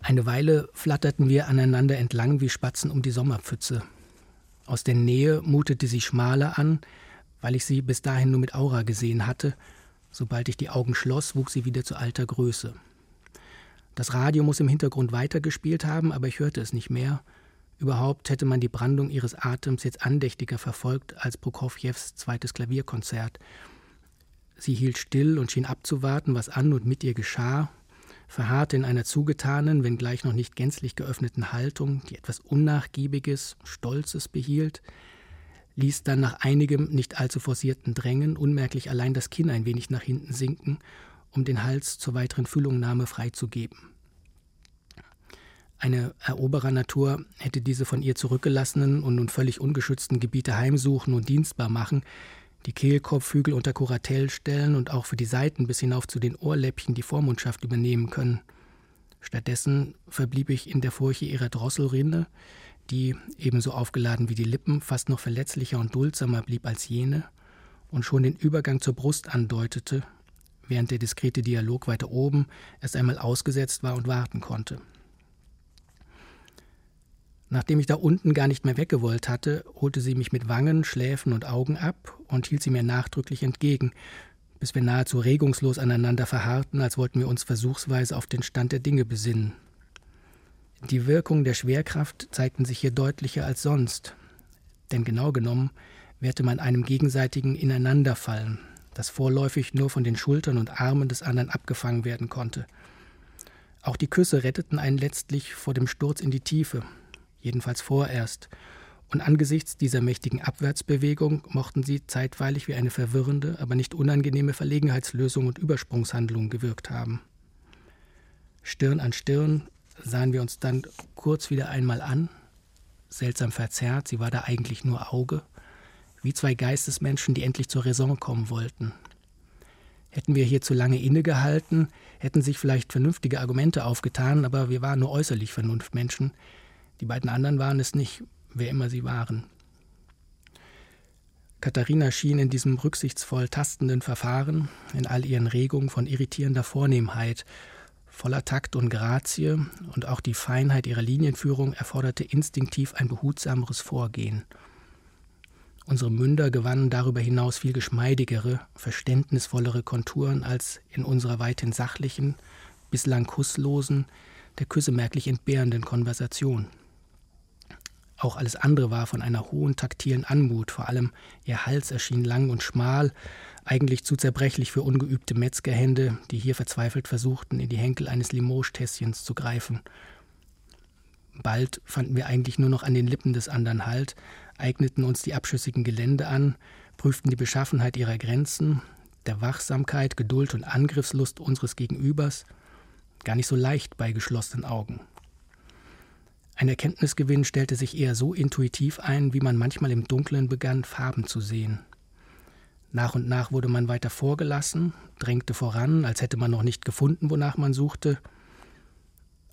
Eine Weile flatterten wir aneinander entlang wie Spatzen um die Sommerpfütze. Aus der Nähe mutete sie schmaler an, weil ich sie bis dahin nur mit Aura gesehen hatte. Sobald ich die Augen schloss, wuchs sie wieder zu alter Größe. Das Radio muss im Hintergrund weitergespielt haben, aber ich hörte es nicht mehr. Überhaupt hätte man die Brandung ihres Atems jetzt andächtiger verfolgt als Prokofjews zweites Klavierkonzert. Sie hielt still und schien abzuwarten, was an und mit ihr geschah. verharrte in einer zugetanen, wenngleich noch nicht gänzlich geöffneten Haltung, die etwas Unnachgiebiges, Stolzes behielt, ließ dann nach einigem nicht allzu forcierten Drängen unmerklich allein das Kinn ein wenig nach hinten sinken, um den Hals zur weiteren Fühlungnahme freizugeben. Eine Eroberernatur hätte diese von ihr zurückgelassenen und nun völlig ungeschützten Gebiete heimsuchen und dienstbar machen, die Kehlkopfhügel unter Kuratell stellen und auch für die Seiten bis hinauf zu den Ohrläppchen die Vormundschaft übernehmen können. Stattdessen verblieb ich in der Furche ihrer Drosselrinde, die, ebenso aufgeladen wie die Lippen, fast noch verletzlicher und duldsamer blieb als jene und schon den Übergang zur Brust andeutete, während der diskrete Dialog weiter oben erst einmal ausgesetzt war und warten konnte. Nachdem ich da unten gar nicht mehr weggewollt hatte, holte sie mich mit Wangen, Schläfen und Augen ab und hielt sie mir nachdrücklich entgegen, bis wir nahezu regungslos aneinander verharrten, als wollten wir uns versuchsweise auf den Stand der Dinge besinnen. Die Wirkungen der Schwerkraft zeigten sich hier deutlicher als sonst, denn genau genommen wehrte man einem gegenseitigen Ineinanderfallen, das vorläufig nur von den Schultern und Armen des anderen abgefangen werden konnte. Auch die Küsse retteten einen letztlich vor dem Sturz in die Tiefe, jedenfalls vorerst, und angesichts dieser mächtigen Abwärtsbewegung mochten sie zeitweilig wie eine verwirrende, aber nicht unangenehme Verlegenheitslösung und Übersprungshandlung gewirkt haben. Stirn an Stirn sahen wir uns dann kurz wieder einmal an, seltsam verzerrt, sie war da eigentlich nur Auge, wie zwei Geistesmenschen, die endlich zur Raison kommen wollten. Hätten wir hier zu lange innegehalten, hätten sich vielleicht vernünftige Argumente aufgetan, aber wir waren nur äußerlich Vernunftmenschen. Die beiden anderen waren es nicht, wer immer sie waren. Katharina schien in diesem rücksichtsvoll tastenden Verfahren, in all ihren Regungen von irritierender Vornehmheit Voller Takt und Grazie und auch die Feinheit ihrer Linienführung erforderte instinktiv ein behutsameres Vorgehen. Unsere Münder gewannen darüber hinaus viel geschmeidigere, verständnisvollere Konturen als in unserer weithin sachlichen, bislang kusslosen, der Küsse merklich entbehrenden Konversation. Auch alles andere war von einer hohen taktilen Anmut, vor allem ihr Hals erschien lang und schmal, eigentlich zu zerbrechlich für ungeübte Metzgerhände, die hier verzweifelt versuchten, in die Henkel eines Limoges-Tässchens zu greifen. Bald fanden wir eigentlich nur noch an den Lippen des anderen Halt, eigneten uns die abschüssigen Gelände an, prüften die Beschaffenheit ihrer Grenzen, der Wachsamkeit, Geduld und Angriffslust unseres Gegenübers, gar nicht so leicht bei geschlossenen Augen. Ein Erkenntnisgewinn stellte sich eher so intuitiv ein, wie man manchmal im Dunkeln begann, Farben zu sehen. Nach und nach wurde man weiter vorgelassen, drängte voran, als hätte man noch nicht gefunden, wonach man suchte.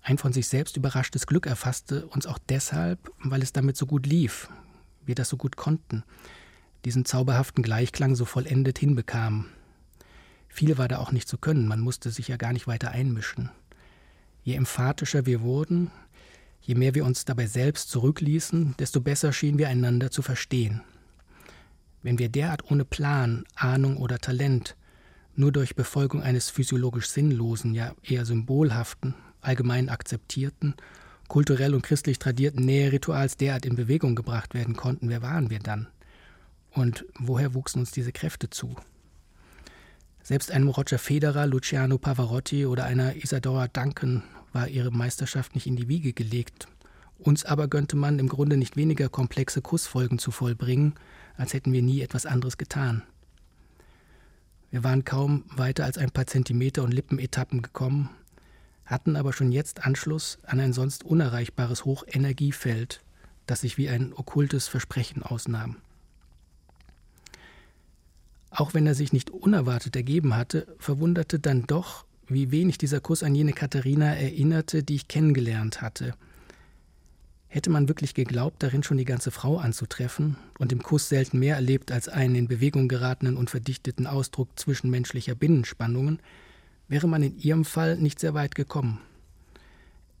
Ein von sich selbst überraschtes Glück erfasste uns auch deshalb, weil es damit so gut lief, wir das so gut konnten, diesen zauberhaften Gleichklang so vollendet hinbekamen. Viel war da auch nicht zu können, man musste sich ja gar nicht weiter einmischen. Je emphatischer wir wurden, je mehr wir uns dabei selbst zurückließen, desto besser schienen wir einander zu verstehen. Wenn wir derart ohne Plan, Ahnung oder Talent, nur durch Befolgung eines physiologisch sinnlosen, ja eher symbolhaften, allgemein akzeptierten, kulturell und christlich tradierten Näherituals derart in Bewegung gebracht werden konnten, wer waren wir dann? Und woher wuchsen uns diese Kräfte zu? Selbst einem Roger Federer, Luciano Pavarotti oder einer Isadora Duncan war ihre Meisterschaft nicht in die Wiege gelegt. Uns aber gönnte man im Grunde nicht weniger komplexe Kussfolgen zu vollbringen, als hätten wir nie etwas anderes getan. Wir waren kaum weiter als ein paar Zentimeter und Lippenetappen gekommen, hatten aber schon jetzt Anschluss an ein sonst unerreichbares Hochenergiefeld, das sich wie ein okkultes Versprechen ausnahm. Auch wenn er sich nicht unerwartet ergeben hatte, verwunderte dann doch, wie wenig dieser Kuss an jene Katharina erinnerte, die ich kennengelernt hatte – Hätte man wirklich geglaubt, darin schon die ganze Frau anzutreffen und im Kuss selten mehr erlebt als einen in Bewegung geratenen und verdichteten Ausdruck zwischenmenschlicher Binnenspannungen, wäre man in ihrem Fall nicht sehr weit gekommen.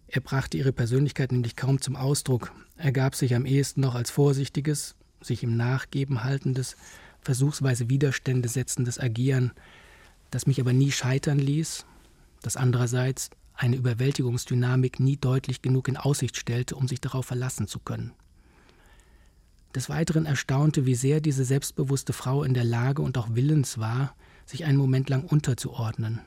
Er brachte ihre Persönlichkeit nämlich kaum zum Ausdruck, ergab sich am ehesten noch als vorsichtiges, sich im Nachgeben haltendes, versuchsweise Widerstände setzendes Agieren, das mich aber nie scheitern ließ, das andererseits eine Überwältigungsdynamik nie deutlich genug in Aussicht stellte, um sich darauf verlassen zu können. Des Weiteren erstaunte, wie sehr diese selbstbewusste Frau in der Lage und auch willens war, sich einen Moment lang unterzuordnen.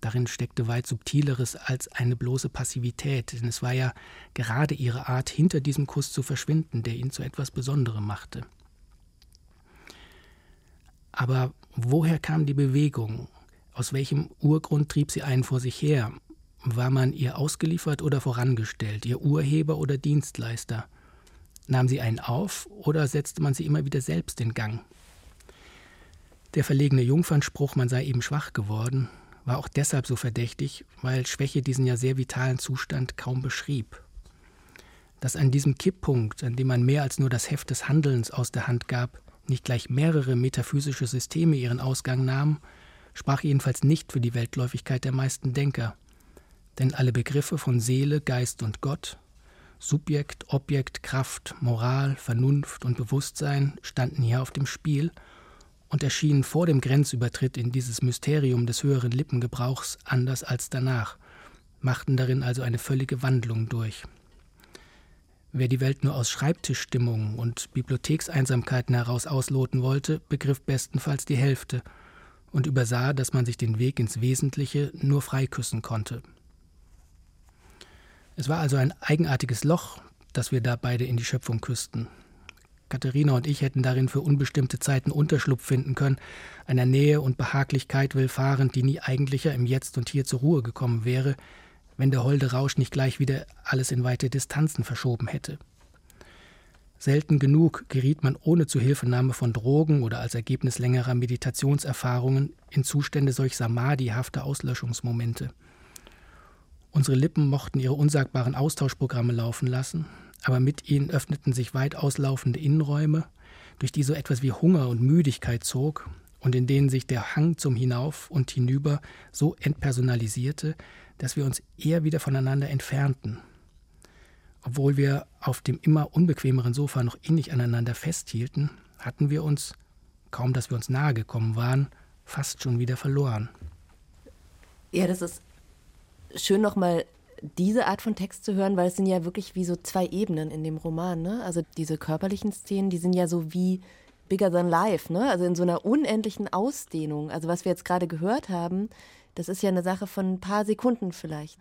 Darin steckte weit Subtileres als eine bloße Passivität, denn es war ja gerade ihre Art, hinter diesem Kuss zu verschwinden, der ihn zu etwas Besonderem machte. Aber woher kam die Bewegung? Aus welchem Urgrund trieb sie einen vor sich her? War man ihr ausgeliefert oder vorangestellt, ihr Urheber oder Dienstleister? Nahm sie einen auf oder setzte man sie immer wieder selbst in Gang? Der verlegene Jungfernspruch, man sei eben schwach geworden, war auch deshalb so verdächtig, weil Schwäche diesen ja sehr vitalen Zustand kaum beschrieb. Dass an diesem Kipppunkt, an dem man mehr als nur das Heft des Handelns aus der Hand gab, nicht gleich mehrere metaphysische Systeme ihren Ausgang nahmen, sprach jedenfalls nicht für die Weltläufigkeit der meisten Denker. Denn alle Begriffe von Seele, Geist und Gott, Subjekt, Objekt, Kraft, Moral, Vernunft und Bewusstsein standen hier auf dem Spiel und erschienen vor dem Grenzübertritt in dieses Mysterium des höheren Lippengebrauchs anders als danach, machten darin also eine völlige Wandlung durch. Wer die Welt nur aus Schreibtischstimmungen und Bibliothekseinsamkeiten heraus ausloten wollte, begriff bestenfalls die Hälfte und übersah, dass man sich den Weg ins Wesentliche nur freiküssen konnte. Es war also ein eigenartiges Loch, das wir da beide in die Schöpfung küssten. Katharina und ich hätten darin für unbestimmte Zeiten Unterschlupf finden können, einer Nähe und Behaglichkeit willfahrend, die nie eigentlicher im Jetzt und Hier zur Ruhe gekommen wäre, wenn der holde Rausch nicht gleich wieder alles in weite Distanzen verschoben hätte. Selten genug geriet man ohne Zuhilfenahme von Drogen oder als Ergebnis längerer Meditationserfahrungen in Zustände solch samadihafter Auslöschungsmomente. Unsere Lippen mochten ihre unsagbaren Austauschprogramme laufen lassen, aber mit ihnen öffneten sich weit auslaufende Innenräume, durch die so etwas wie Hunger und Müdigkeit zog und in denen sich der Hang zum Hinauf und Hinüber so entpersonalisierte, dass wir uns eher wieder voneinander entfernten. Obwohl wir auf dem immer unbequemeren Sofa noch innig aneinander festhielten, hatten wir uns, kaum dass wir uns nahe gekommen waren, fast schon wieder verloren. Ja, das ist schön nochmal diese Art von Text zu hören, weil es sind ja wirklich wie so zwei Ebenen in dem Roman. Ne? Also diese körperlichen Szenen, die sind ja so wie bigger than life, ne? also in so einer unendlichen Ausdehnung. Also was wir jetzt gerade gehört haben, das ist ja eine Sache von ein paar Sekunden vielleicht.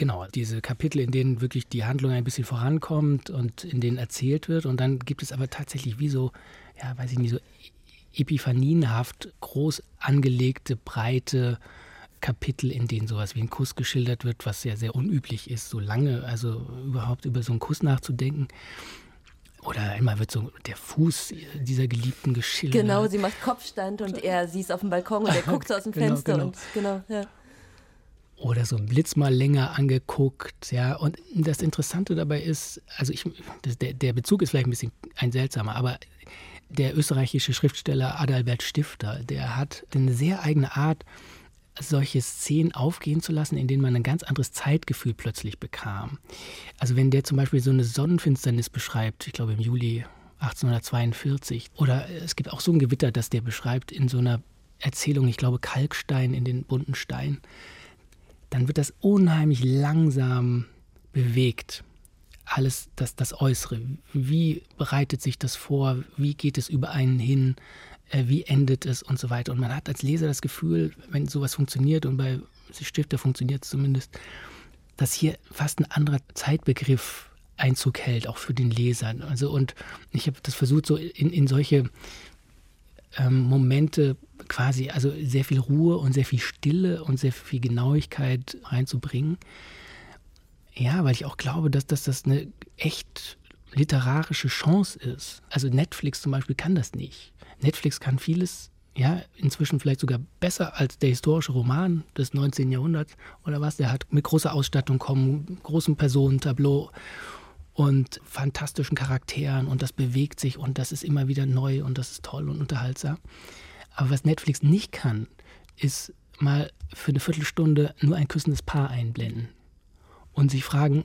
Genau, diese Kapitel, in denen wirklich die Handlung ein bisschen vorankommt und in denen erzählt wird. Und dann gibt es aber tatsächlich wie so, ja, weiß ich nicht, so epiphanienhaft groß angelegte, breite Kapitel, in denen sowas wie ein Kuss geschildert wird, was ja sehr unüblich ist, so lange, also überhaupt über so einen Kuss nachzudenken. Oder einmal wird so der Fuß dieser Geliebten geschildert. Genau, sie macht Kopfstand und er, sie ist auf dem Balkon und er guckt so aus dem genau, Fenster genau. und genau, ja. Oder so ein Blitz mal länger angeguckt, ja. Und das Interessante dabei ist, also ich, der, der Bezug ist vielleicht ein bisschen ein seltsamer, aber der österreichische Schriftsteller Adalbert Stifter, der hat eine sehr eigene Art, solche Szenen aufgehen zu lassen, in denen man ein ganz anderes Zeitgefühl plötzlich bekam. Also wenn der zum Beispiel so eine Sonnenfinsternis beschreibt, ich glaube im Juli 1842, oder es gibt auch so ein Gewitter, das der beschreibt in so einer Erzählung, ich glaube Kalkstein in den bunten Stein, dann wird das unheimlich langsam bewegt. Alles das, das Äußere. Wie bereitet sich das vor? Wie geht es über einen hin? Äh, wie endet es und so weiter. Und man hat als Leser das Gefühl, wenn sowas funktioniert und bei Stifter funktioniert es zumindest, dass hier fast ein anderer Zeitbegriff Einzug hält, auch für den Leser. Also und ich habe das versucht, so in, in solche ähm, Momente quasi, also sehr viel Ruhe und sehr viel Stille und sehr viel Genauigkeit reinzubringen. Ja, weil ich auch glaube, dass, dass das eine echt literarische Chance ist. Also Netflix zum Beispiel kann das nicht. Netflix kann vieles, ja, inzwischen vielleicht sogar besser als der historische Roman des 19. Jahrhunderts oder was. Der hat mit großer Ausstattung kommen, großem Personentableau und fantastischen Charakteren und das bewegt sich und das ist immer wieder neu und das ist toll und unterhaltsam. Aber was Netflix nicht kann, ist mal für eine Viertelstunde nur ein küssendes Paar einblenden und sich fragen,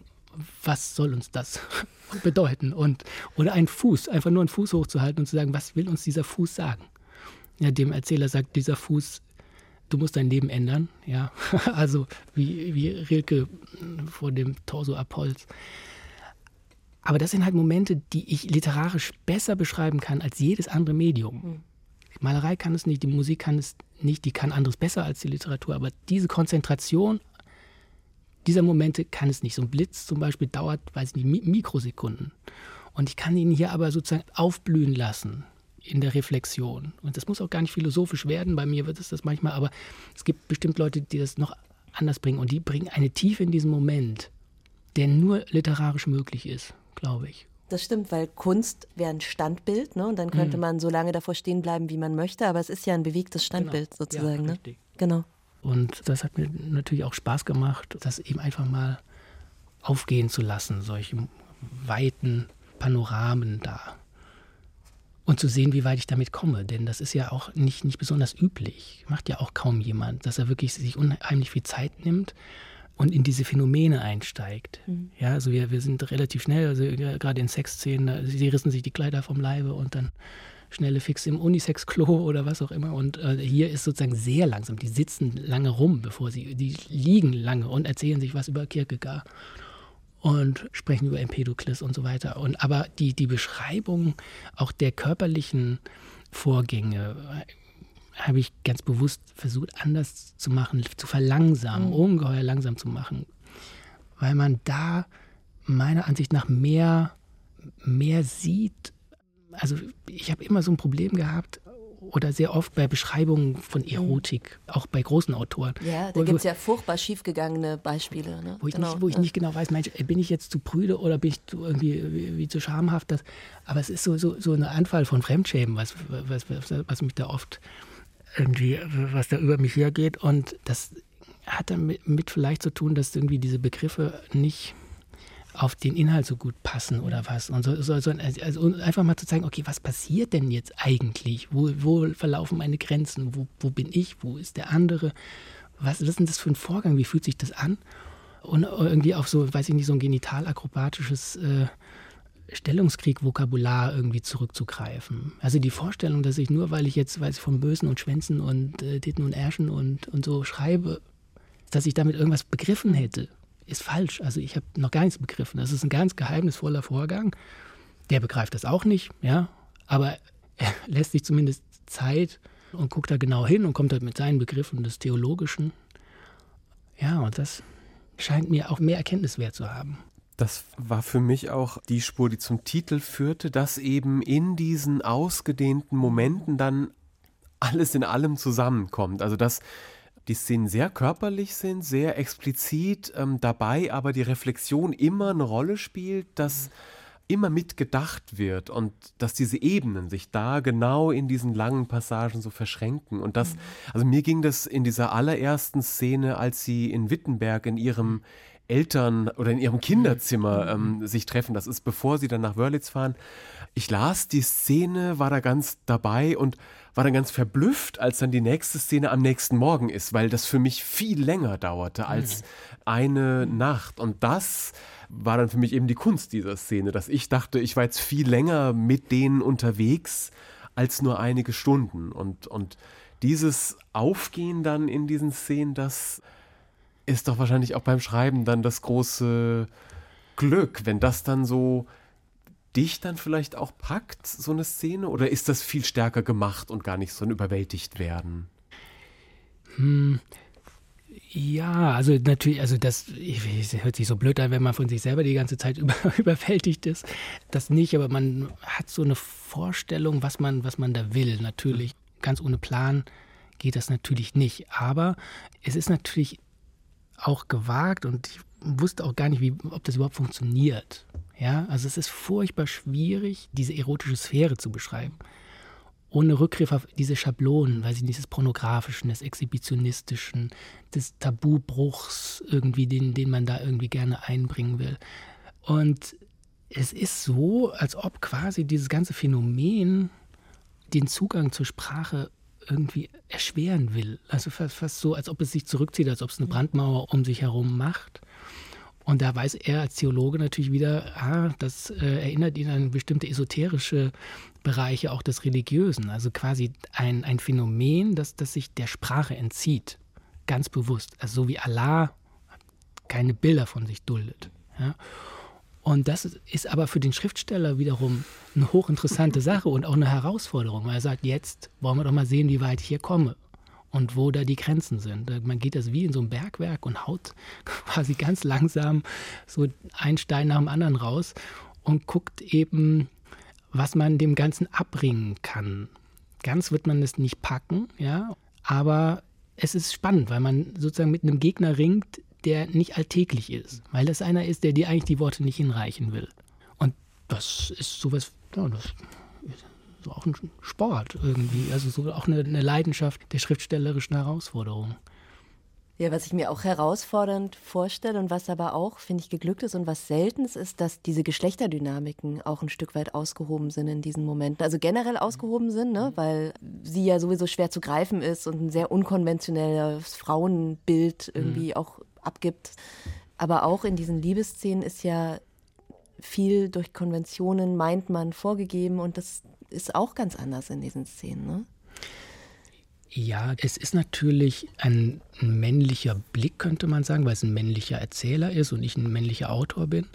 was soll uns das bedeuten? Und, oder einen Fuß, einfach nur einen Fuß hochzuhalten und zu sagen, was will uns dieser Fuß sagen? Ja, dem Erzähler sagt dieser Fuß, du musst dein Leben ändern. Ja, also wie, wie Rilke vor dem Torso Apolls. Aber das sind halt Momente, die ich literarisch besser beschreiben kann als jedes andere Medium. Hm. Malerei kann es nicht, die Musik kann es nicht, die kann anderes besser als die Literatur, aber diese Konzentration dieser Momente kann es nicht. So ein Blitz zum Beispiel dauert, weiß ich nicht, Mikrosekunden. Und ich kann ihn hier aber sozusagen aufblühen lassen in der Reflexion. Und das muss auch gar nicht philosophisch werden, bei mir wird es das manchmal, aber es gibt bestimmt Leute, die das noch anders bringen und die bringen eine Tiefe in diesen Moment, der nur literarisch möglich ist, glaube ich. Das stimmt, weil Kunst wäre ein Standbild, ne? Und dann könnte mhm. man so lange davor stehen bleiben, wie man möchte, aber es ist ja ein bewegtes genau. Standbild genau. sozusagen. Ja, ne? Genau. Und das hat mir natürlich auch Spaß gemacht, das eben einfach mal aufgehen zu lassen, solche weiten Panoramen da. Und zu sehen, wie weit ich damit komme. Denn das ist ja auch nicht, nicht besonders üblich. Macht ja auch kaum jemand, dass er wirklich sich unheimlich viel Zeit nimmt und in diese Phänomene einsteigt. Mhm. Ja, also wir, wir sind relativ schnell, also gerade in Sexszenen, sie rissen sich die Kleider vom Leibe und dann schnelle Fix im Unisex-Klo oder was auch immer. Und äh, hier ist sozusagen sehr langsam. Die sitzen lange rum, bevor sie, die liegen lange und erzählen sich was über Kierkegaard und sprechen über Empedokles und so weiter. Und aber die, die Beschreibung auch der körperlichen Vorgänge habe ich ganz bewusst versucht anders zu machen, zu verlangsamen, mhm. ungeheuer langsam zu machen, weil man da meiner Ansicht nach mehr, mehr sieht also ich habe immer so ein Problem gehabt, oder sehr oft bei Beschreibungen von mhm. Erotik, mhm. auch bei großen Autoren. Ja, da gibt es ja furchtbar schiefgegangene Beispiele. Ne? Wo, ich, genau. nicht, wo ich nicht genau weiß, Mensch, bin ich jetzt zu prüde oder bin ich irgendwie wie, zu schamhaft? Das, aber es ist so, so, so ein Anfall von Fremdschämen, was, was, was, was mich da oft irgendwie, was da über mich hergeht. Und das hat damit mit vielleicht zu tun, dass irgendwie diese Begriffe nicht auf den Inhalt so gut passen oder was. Und so, so, so also einfach mal zu zeigen, okay, was passiert denn jetzt eigentlich? Wo, wo verlaufen meine Grenzen? Wo, wo bin ich? Wo ist der andere? Was, was ist denn das für ein Vorgang? Wie fühlt sich das an? Und irgendwie auf so, weiß ich nicht, so ein genital-akrobatisches äh, Stellungskrieg-Vokabular irgendwie zurückzugreifen. Also die Vorstellung, dass ich nur, weil ich jetzt, weiß ich, von Bösen und Schwänzen und äh, Titten und Ärschen und, und so schreibe, dass ich damit irgendwas begriffen hätte ist falsch. Also ich habe noch gar nichts begriffen. Das ist ein ganz geheimnisvoller Vorgang. Der begreift das auch nicht, ja, aber er lässt sich zumindest Zeit und guckt da genau hin und kommt halt mit seinen Begriffen des Theologischen. Ja, und das scheint mir auch mehr Erkenntniswert zu haben. Das war für mich auch die Spur, die zum Titel führte, dass eben in diesen ausgedehnten Momenten dann alles in allem zusammenkommt. Also dass die Szenen sehr körperlich sind, sehr explizit ähm, dabei, aber die Reflexion immer eine Rolle spielt, dass immer mitgedacht wird und dass diese Ebenen sich da genau in diesen langen Passagen so verschränken. Und das, mhm. also mir ging das in dieser allerersten Szene, als sie in Wittenberg in ihrem Eltern oder in ihrem Kinderzimmer mhm. ähm, sich treffen. Das ist bevor sie dann nach Wörlitz fahren. Ich las die Szene, war da ganz dabei und war dann ganz verblüfft, als dann die nächste Szene am nächsten Morgen ist, weil das für mich viel länger dauerte als mhm. eine Nacht. Und das war dann für mich eben die Kunst dieser Szene, dass ich dachte, ich war jetzt viel länger mit denen unterwegs als nur einige Stunden. Und, und dieses Aufgehen dann in diesen Szenen, das ist doch wahrscheinlich auch beim Schreiben dann das große Glück, wenn das dann so dich dann vielleicht auch packt, so eine Szene? Oder ist das viel stärker gemacht und gar nicht so ein überwältigt werden? Hm. Ja, also natürlich, also das, das, hört sich so blöd an, wenn man von sich selber die ganze Zeit über, überwältigt ist. Das nicht, aber man hat so eine Vorstellung, was man, was man da will. Natürlich, ganz ohne Plan geht das natürlich nicht. Aber es ist natürlich auch gewagt und ich wusste auch gar nicht, wie, ob das überhaupt funktioniert. Ja, also es ist furchtbar schwierig, diese erotische Sphäre zu beschreiben. Ohne Rückgriff auf diese Schablonen, ich nicht, des Pornografischen, des Exhibitionistischen, des Tabubruchs irgendwie, den, den man da irgendwie gerne einbringen will. Und es ist so, als ob quasi dieses ganze Phänomen den Zugang zur Sprache irgendwie erschweren will. Also fast, fast so, als ob es sich zurückzieht, als ob es eine Brandmauer um sich herum macht. Und da weiß er als Theologe natürlich wieder, ah, das äh, erinnert ihn an bestimmte esoterische Bereiche auch des Religiösen. Also quasi ein, ein Phänomen, das, das sich der Sprache entzieht. Ganz bewusst. Also so wie Allah keine Bilder von sich duldet. Ja? Und das ist aber für den Schriftsteller wiederum eine hochinteressante Sache und auch eine Herausforderung, weil er sagt, jetzt wollen wir doch mal sehen, wie weit ich hier komme und wo da die Grenzen sind. Man geht das wie in so einem Bergwerk und haut quasi ganz langsam so einen Stein nach dem anderen raus und guckt eben, was man dem Ganzen abbringen kann. Ganz wird man es nicht packen, ja, aber es ist spannend, weil man sozusagen mit einem Gegner ringt, der nicht alltäglich ist, weil das einer ist, der dir eigentlich die Worte nicht hinreichen will. Und das ist sowas, ja, das ist auch ein Sport irgendwie, also so auch eine, eine Leidenschaft der schriftstellerischen Herausforderung. Ja, was ich mir auch herausfordernd vorstelle und was aber auch, finde ich, geglückt ist und was selten ist, dass diese Geschlechterdynamiken auch ein Stück weit ausgehoben sind in diesen Momenten. Also generell ausgehoben sind, ne? weil sie ja sowieso schwer zu greifen ist und ein sehr unkonventionelles Frauenbild irgendwie mhm. auch abgibt. Aber auch in diesen Liebesszenen ist ja viel durch Konventionen, meint man, vorgegeben und das ist auch ganz anders in diesen Szenen. Ne? Ja, es ist natürlich ein, männlicher Blick, könnte man sagen, weil es ein männlicher Erzähler ist und ich ein männlicher Autor bin.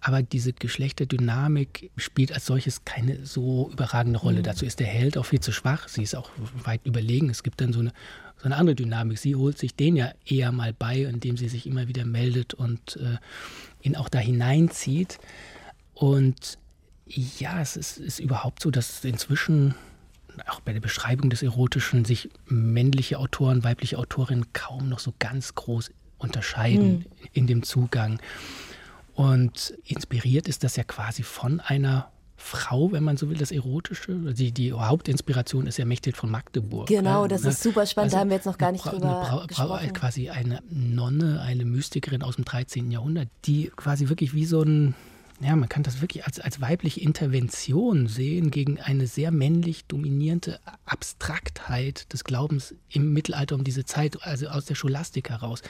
Aber diese Geschlechterdynamik spielt als solches keine so überragende Rolle. Mhm. Dazu ist der Held auch viel zu schwach. Sie ist auch weit überlegen. Es gibt dann so eine, so eine andere Dynamik. Sie holt sich den ja eher mal bei, indem sie sich immer wieder meldet und äh, ihn auch da hineinzieht. Und ja, es ist, ist überhaupt so, dass inzwischen auch bei der Beschreibung des Erotischen sich männliche Autoren, weibliche Autorinnen kaum noch so ganz groß unterscheiden mhm. in dem Zugang. Und inspiriert ist das ja quasi von einer Frau, wenn man so will, das Erotische. Die, die Hauptinspiration ist ja Mechthild von Magdeburg. Genau, ja, das ne? ist super spannend, also da haben wir jetzt noch gar nicht drüber gesprochen. Quasi eine Nonne, eine Mystikerin aus dem 13. Jahrhundert, die quasi wirklich wie so ein ja, man kann das wirklich als, als weibliche Intervention sehen gegen eine sehr männlich dominierende Abstraktheit des Glaubens im Mittelalter um diese Zeit, also aus der Scholastik heraus.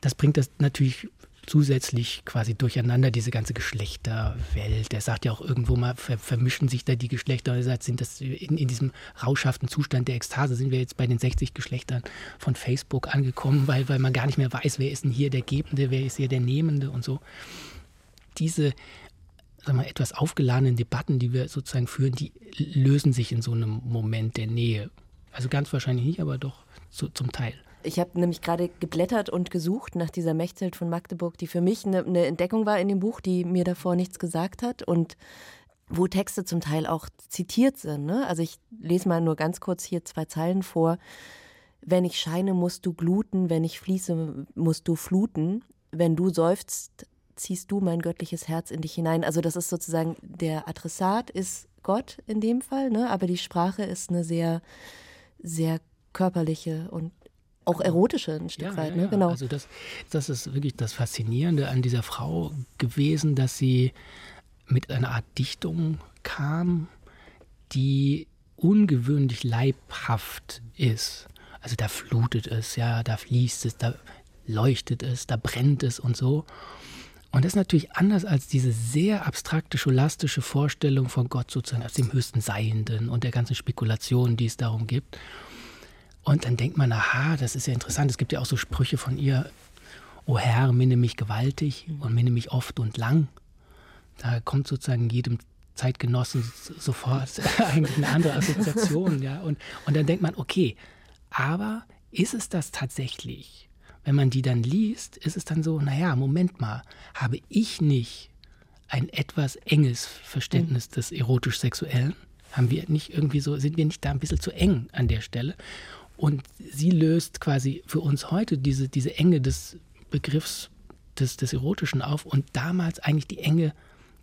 Das bringt das natürlich zusätzlich quasi durcheinander, diese ganze Geschlechterwelt. Er sagt ja auch irgendwo mal, ver vermischen sich da die Geschlechter. Er sagt, sind das in, in, diesem rauschhaften Zustand der Ekstase sind wir jetzt bei den 60 Geschlechtern von Facebook angekommen, weil, weil man gar nicht mehr weiß, wer ist denn hier der Gebende, wer ist hier der Nehmende und so diese sagen wir, etwas aufgeladenen Debatten, die wir sozusagen führen, die lösen sich in so einem Moment der Nähe. Also ganz wahrscheinlich nicht, aber doch zu, zum Teil. Ich habe nämlich gerade geblättert und gesucht nach dieser Mechthild von Magdeburg, die für mich eine, eine, Entdeckung war in dem Buch, die mir davor nichts gesagt hat und wo Texte zum Teil auch zitiert sind. Ne? Also ich lese mal nur ganz kurz hier zwei Zeilen vor. Wenn ich scheine, musst du gluten, wenn ich fließe, musst du fluten. Wenn du seufzt, ziehst du mein göttliches Herz in dich hinein. Also das ist sozusagen, der Adressat ist Gott in dem Fall, ne? aber die Sprache ist eine sehr, sehr körperliche und auch erotische ein Stück ja, weit. Ne? ja. Genau. Also das, das ist wirklich das Faszinierende an dieser Frau gewesen, dass sie mit einer Art Dichtung kam, die ungewöhnlich leibhaft ist. Also da flutet es, ja, da fließt es, da leuchtet es, da brennt es und so. Und das ist natürlich anders als diese sehr abstrakte, scholastische Vorstellung von Gott sozusagen als dem höchsten Seienden und der ganzen Spekulation, die es darum gibt. Und dann denkt man, aha, das ist ja interessant. Es gibt ja auch so Sprüche von ihr, O Herr, minne mich gewaltig und minne mich oft und lang. Da kommt sozusagen jedem Zeitgenossen sofort eigentlich eine andere Assoziation. ja. und, und dann denkt man, okay, aber ist es das tatsächlich? Wenn man die dann liest, ist es dann so, naja, Moment mal, habe ich nicht ein etwas enges Verständnis mhm. des erotisch-sexuellen? Haben wir nicht irgendwie so, sind wir nicht da ein bisschen zu eng an der Stelle? Und sie löst quasi für uns heute diese, diese Enge des Begriffs des, des Erotischen auf und damals eigentlich die Enge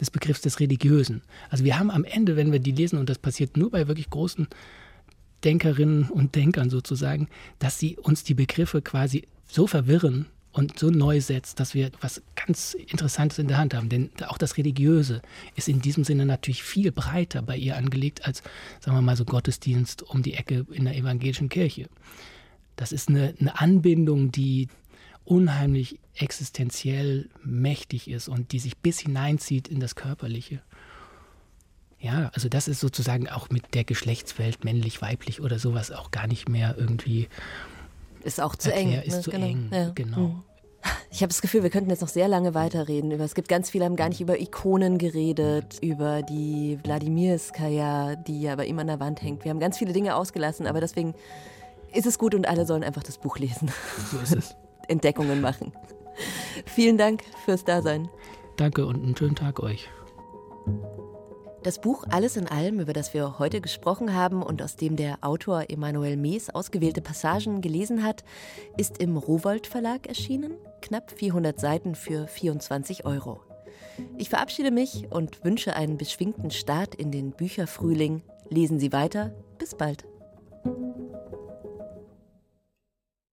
des Begriffs des Religiösen. Also wir haben am Ende, wenn wir die lesen, und das passiert nur bei wirklich großen Denkerinnen und Denkern sozusagen, dass sie uns die Begriffe quasi so verwirren und so neu setzt, dass wir was ganz Interessantes in der Hand haben. Denn auch das Religiöse ist in diesem Sinne natürlich viel breiter bei ihr angelegt als, sagen wir mal, so Gottesdienst um die Ecke in der evangelischen Kirche. Das ist eine, eine Anbindung, die unheimlich existenziell mächtig ist und die sich bis hineinzieht in das Körperliche. Ja, also das ist sozusagen auch mit der Geschlechtswelt männlich, weiblich oder sowas auch gar nicht mehr irgendwie ist auch zu eng. Ist ne? zu genau. eng, ja. genau. Mhm. Ich habe das Gefühl, wir könnten jetzt noch sehr lange weiterreden. es gibt ganz viele, haben gar nicht über Ikonen geredet, über die Wladimirskaya, die ja bei ihm an der Wand hängt. Wir haben ganz viele Dinge ausgelassen, aber deswegen ist es gut und alle sollen einfach das Buch lesen. So ist es. Entdeckungen machen. Vielen Dank fürs Dasein. Danke und einen schönen Tag euch. Das Buch Alles in allem, über das wir heute gesprochen haben und aus dem der Autor Emanuel Mees ausgewählte Passagen gelesen hat, ist im Rowold Verlag erschienen. Knapp 400 Seiten für 24 Euro. Ich verabschiede mich und wünsche einen beschwingten Start in den Bücherfrühling. Lesen Sie weiter. Bis bald.